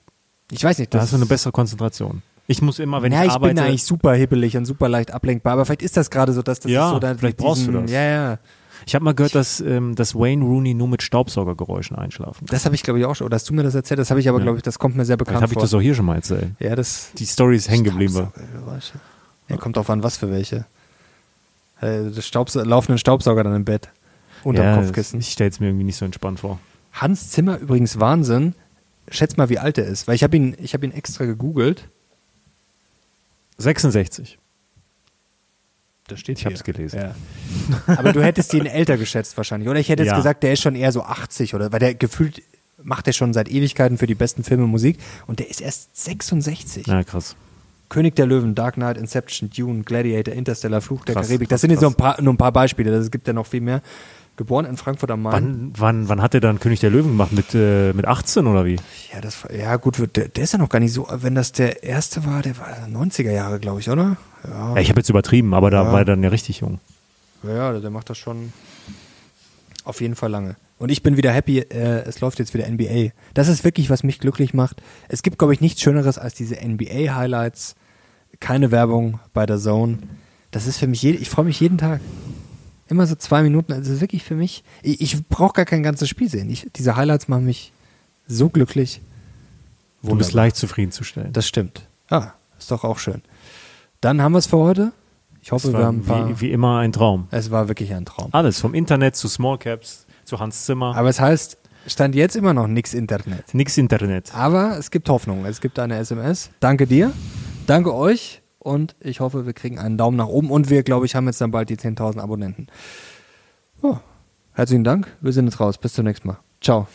ich weiß nicht. Da hast du eine bessere Konzentration. Ich muss immer, wenn ja, ich, ich arbeite. Ich bin eigentlich super hibbelig und super leicht ablenkbar, aber vielleicht ist das gerade so, dass das ja, so dann vielleicht brauchst diesen, du das. Ja, ja. Ich habe mal gehört, dass, ähm, dass Wayne Rooney nur mit Staubsaugergeräuschen einschlafen kann. Das habe ich, glaube ich, auch schon. Oder hast du mir das erzählt? Das habe ich aber, ja. glaube ich, das kommt mir sehr bekannt Vielleicht habe ich das auch hier schon mal erzählt. Ja, das. Die Story ist hängen geblieben. Ja, kommt drauf an, was für welche. Äh, das Staubs laufenden Staubsauger dann im Bett. Unter ja, Kopfkissen. Ich stelle es mir irgendwie nicht so entspannt vor. Hans Zimmer übrigens Wahnsinn schätz mal, wie alt er ist, weil ich habe ihn, ich ihn extra gegoogelt. 66. Das steht ich habe es gelesen. Ja. Aber du hättest ihn älter geschätzt wahrscheinlich, oder? Ich hätte jetzt ja. gesagt, der ist schon eher so 80 oder, weil der gefühlt macht er schon seit Ewigkeiten für die besten Filme Musik und der ist erst 66. Ja, krass. König der Löwen, Dark Knight, Inception, Dune, Gladiator, Interstellar, Fluch der krass, Karibik. Das krass, sind jetzt so ein paar, nur ein paar Beispiele, es gibt ja noch viel mehr. Geboren in Frankfurt am Main. Wann, wann, wann hat er dann König der Löwen gemacht? Mit, äh, mit 18 oder wie? Ja, das, ja gut, der, der, ist ja noch gar nicht so, wenn das der erste war, der war 90er Jahre, glaube ich, oder? Ja, ja ich habe jetzt übertrieben, aber da war er dann ja richtig jung. Ja, der macht das schon auf jeden Fall lange. Und ich bin wieder happy, äh, es läuft jetzt wieder NBA. Das ist wirklich, was mich glücklich macht. Es gibt, glaube ich, nichts Schöneres als diese NBA-Highlights. Keine Werbung bei der Zone. Das ist für mich, je, ich freue mich jeden Tag. Immer so zwei Minuten. Also wirklich für mich. Ich, ich brauche gar kein ganzes Spiel sehen. Ich, diese Highlights machen mich so glücklich. Wunderbar. Du bist leicht zufriedenzustellen. Das stimmt. Ah, ist doch auch schön. Dann haben wir es für heute. Ich hoffe, Es wir haben ein paar. wie, wie immer ein Traum. es war wirklich ein Traum. Alles, vom Internet zu Small Caps, zu Hans Zimmer. Aber es heißt, stand jetzt immer noch nichts Internet. Nix Internet. Aber es gibt Hoffnung. Es gibt eine SMS. Danke dir. Danke euch. Und ich hoffe, wir kriegen einen Daumen nach oben. Und wir, glaube ich, haben jetzt dann bald die 10.000 Abonnenten. Oh, herzlichen Dank. Wir sind jetzt raus. Bis zum nächsten Mal. Ciao.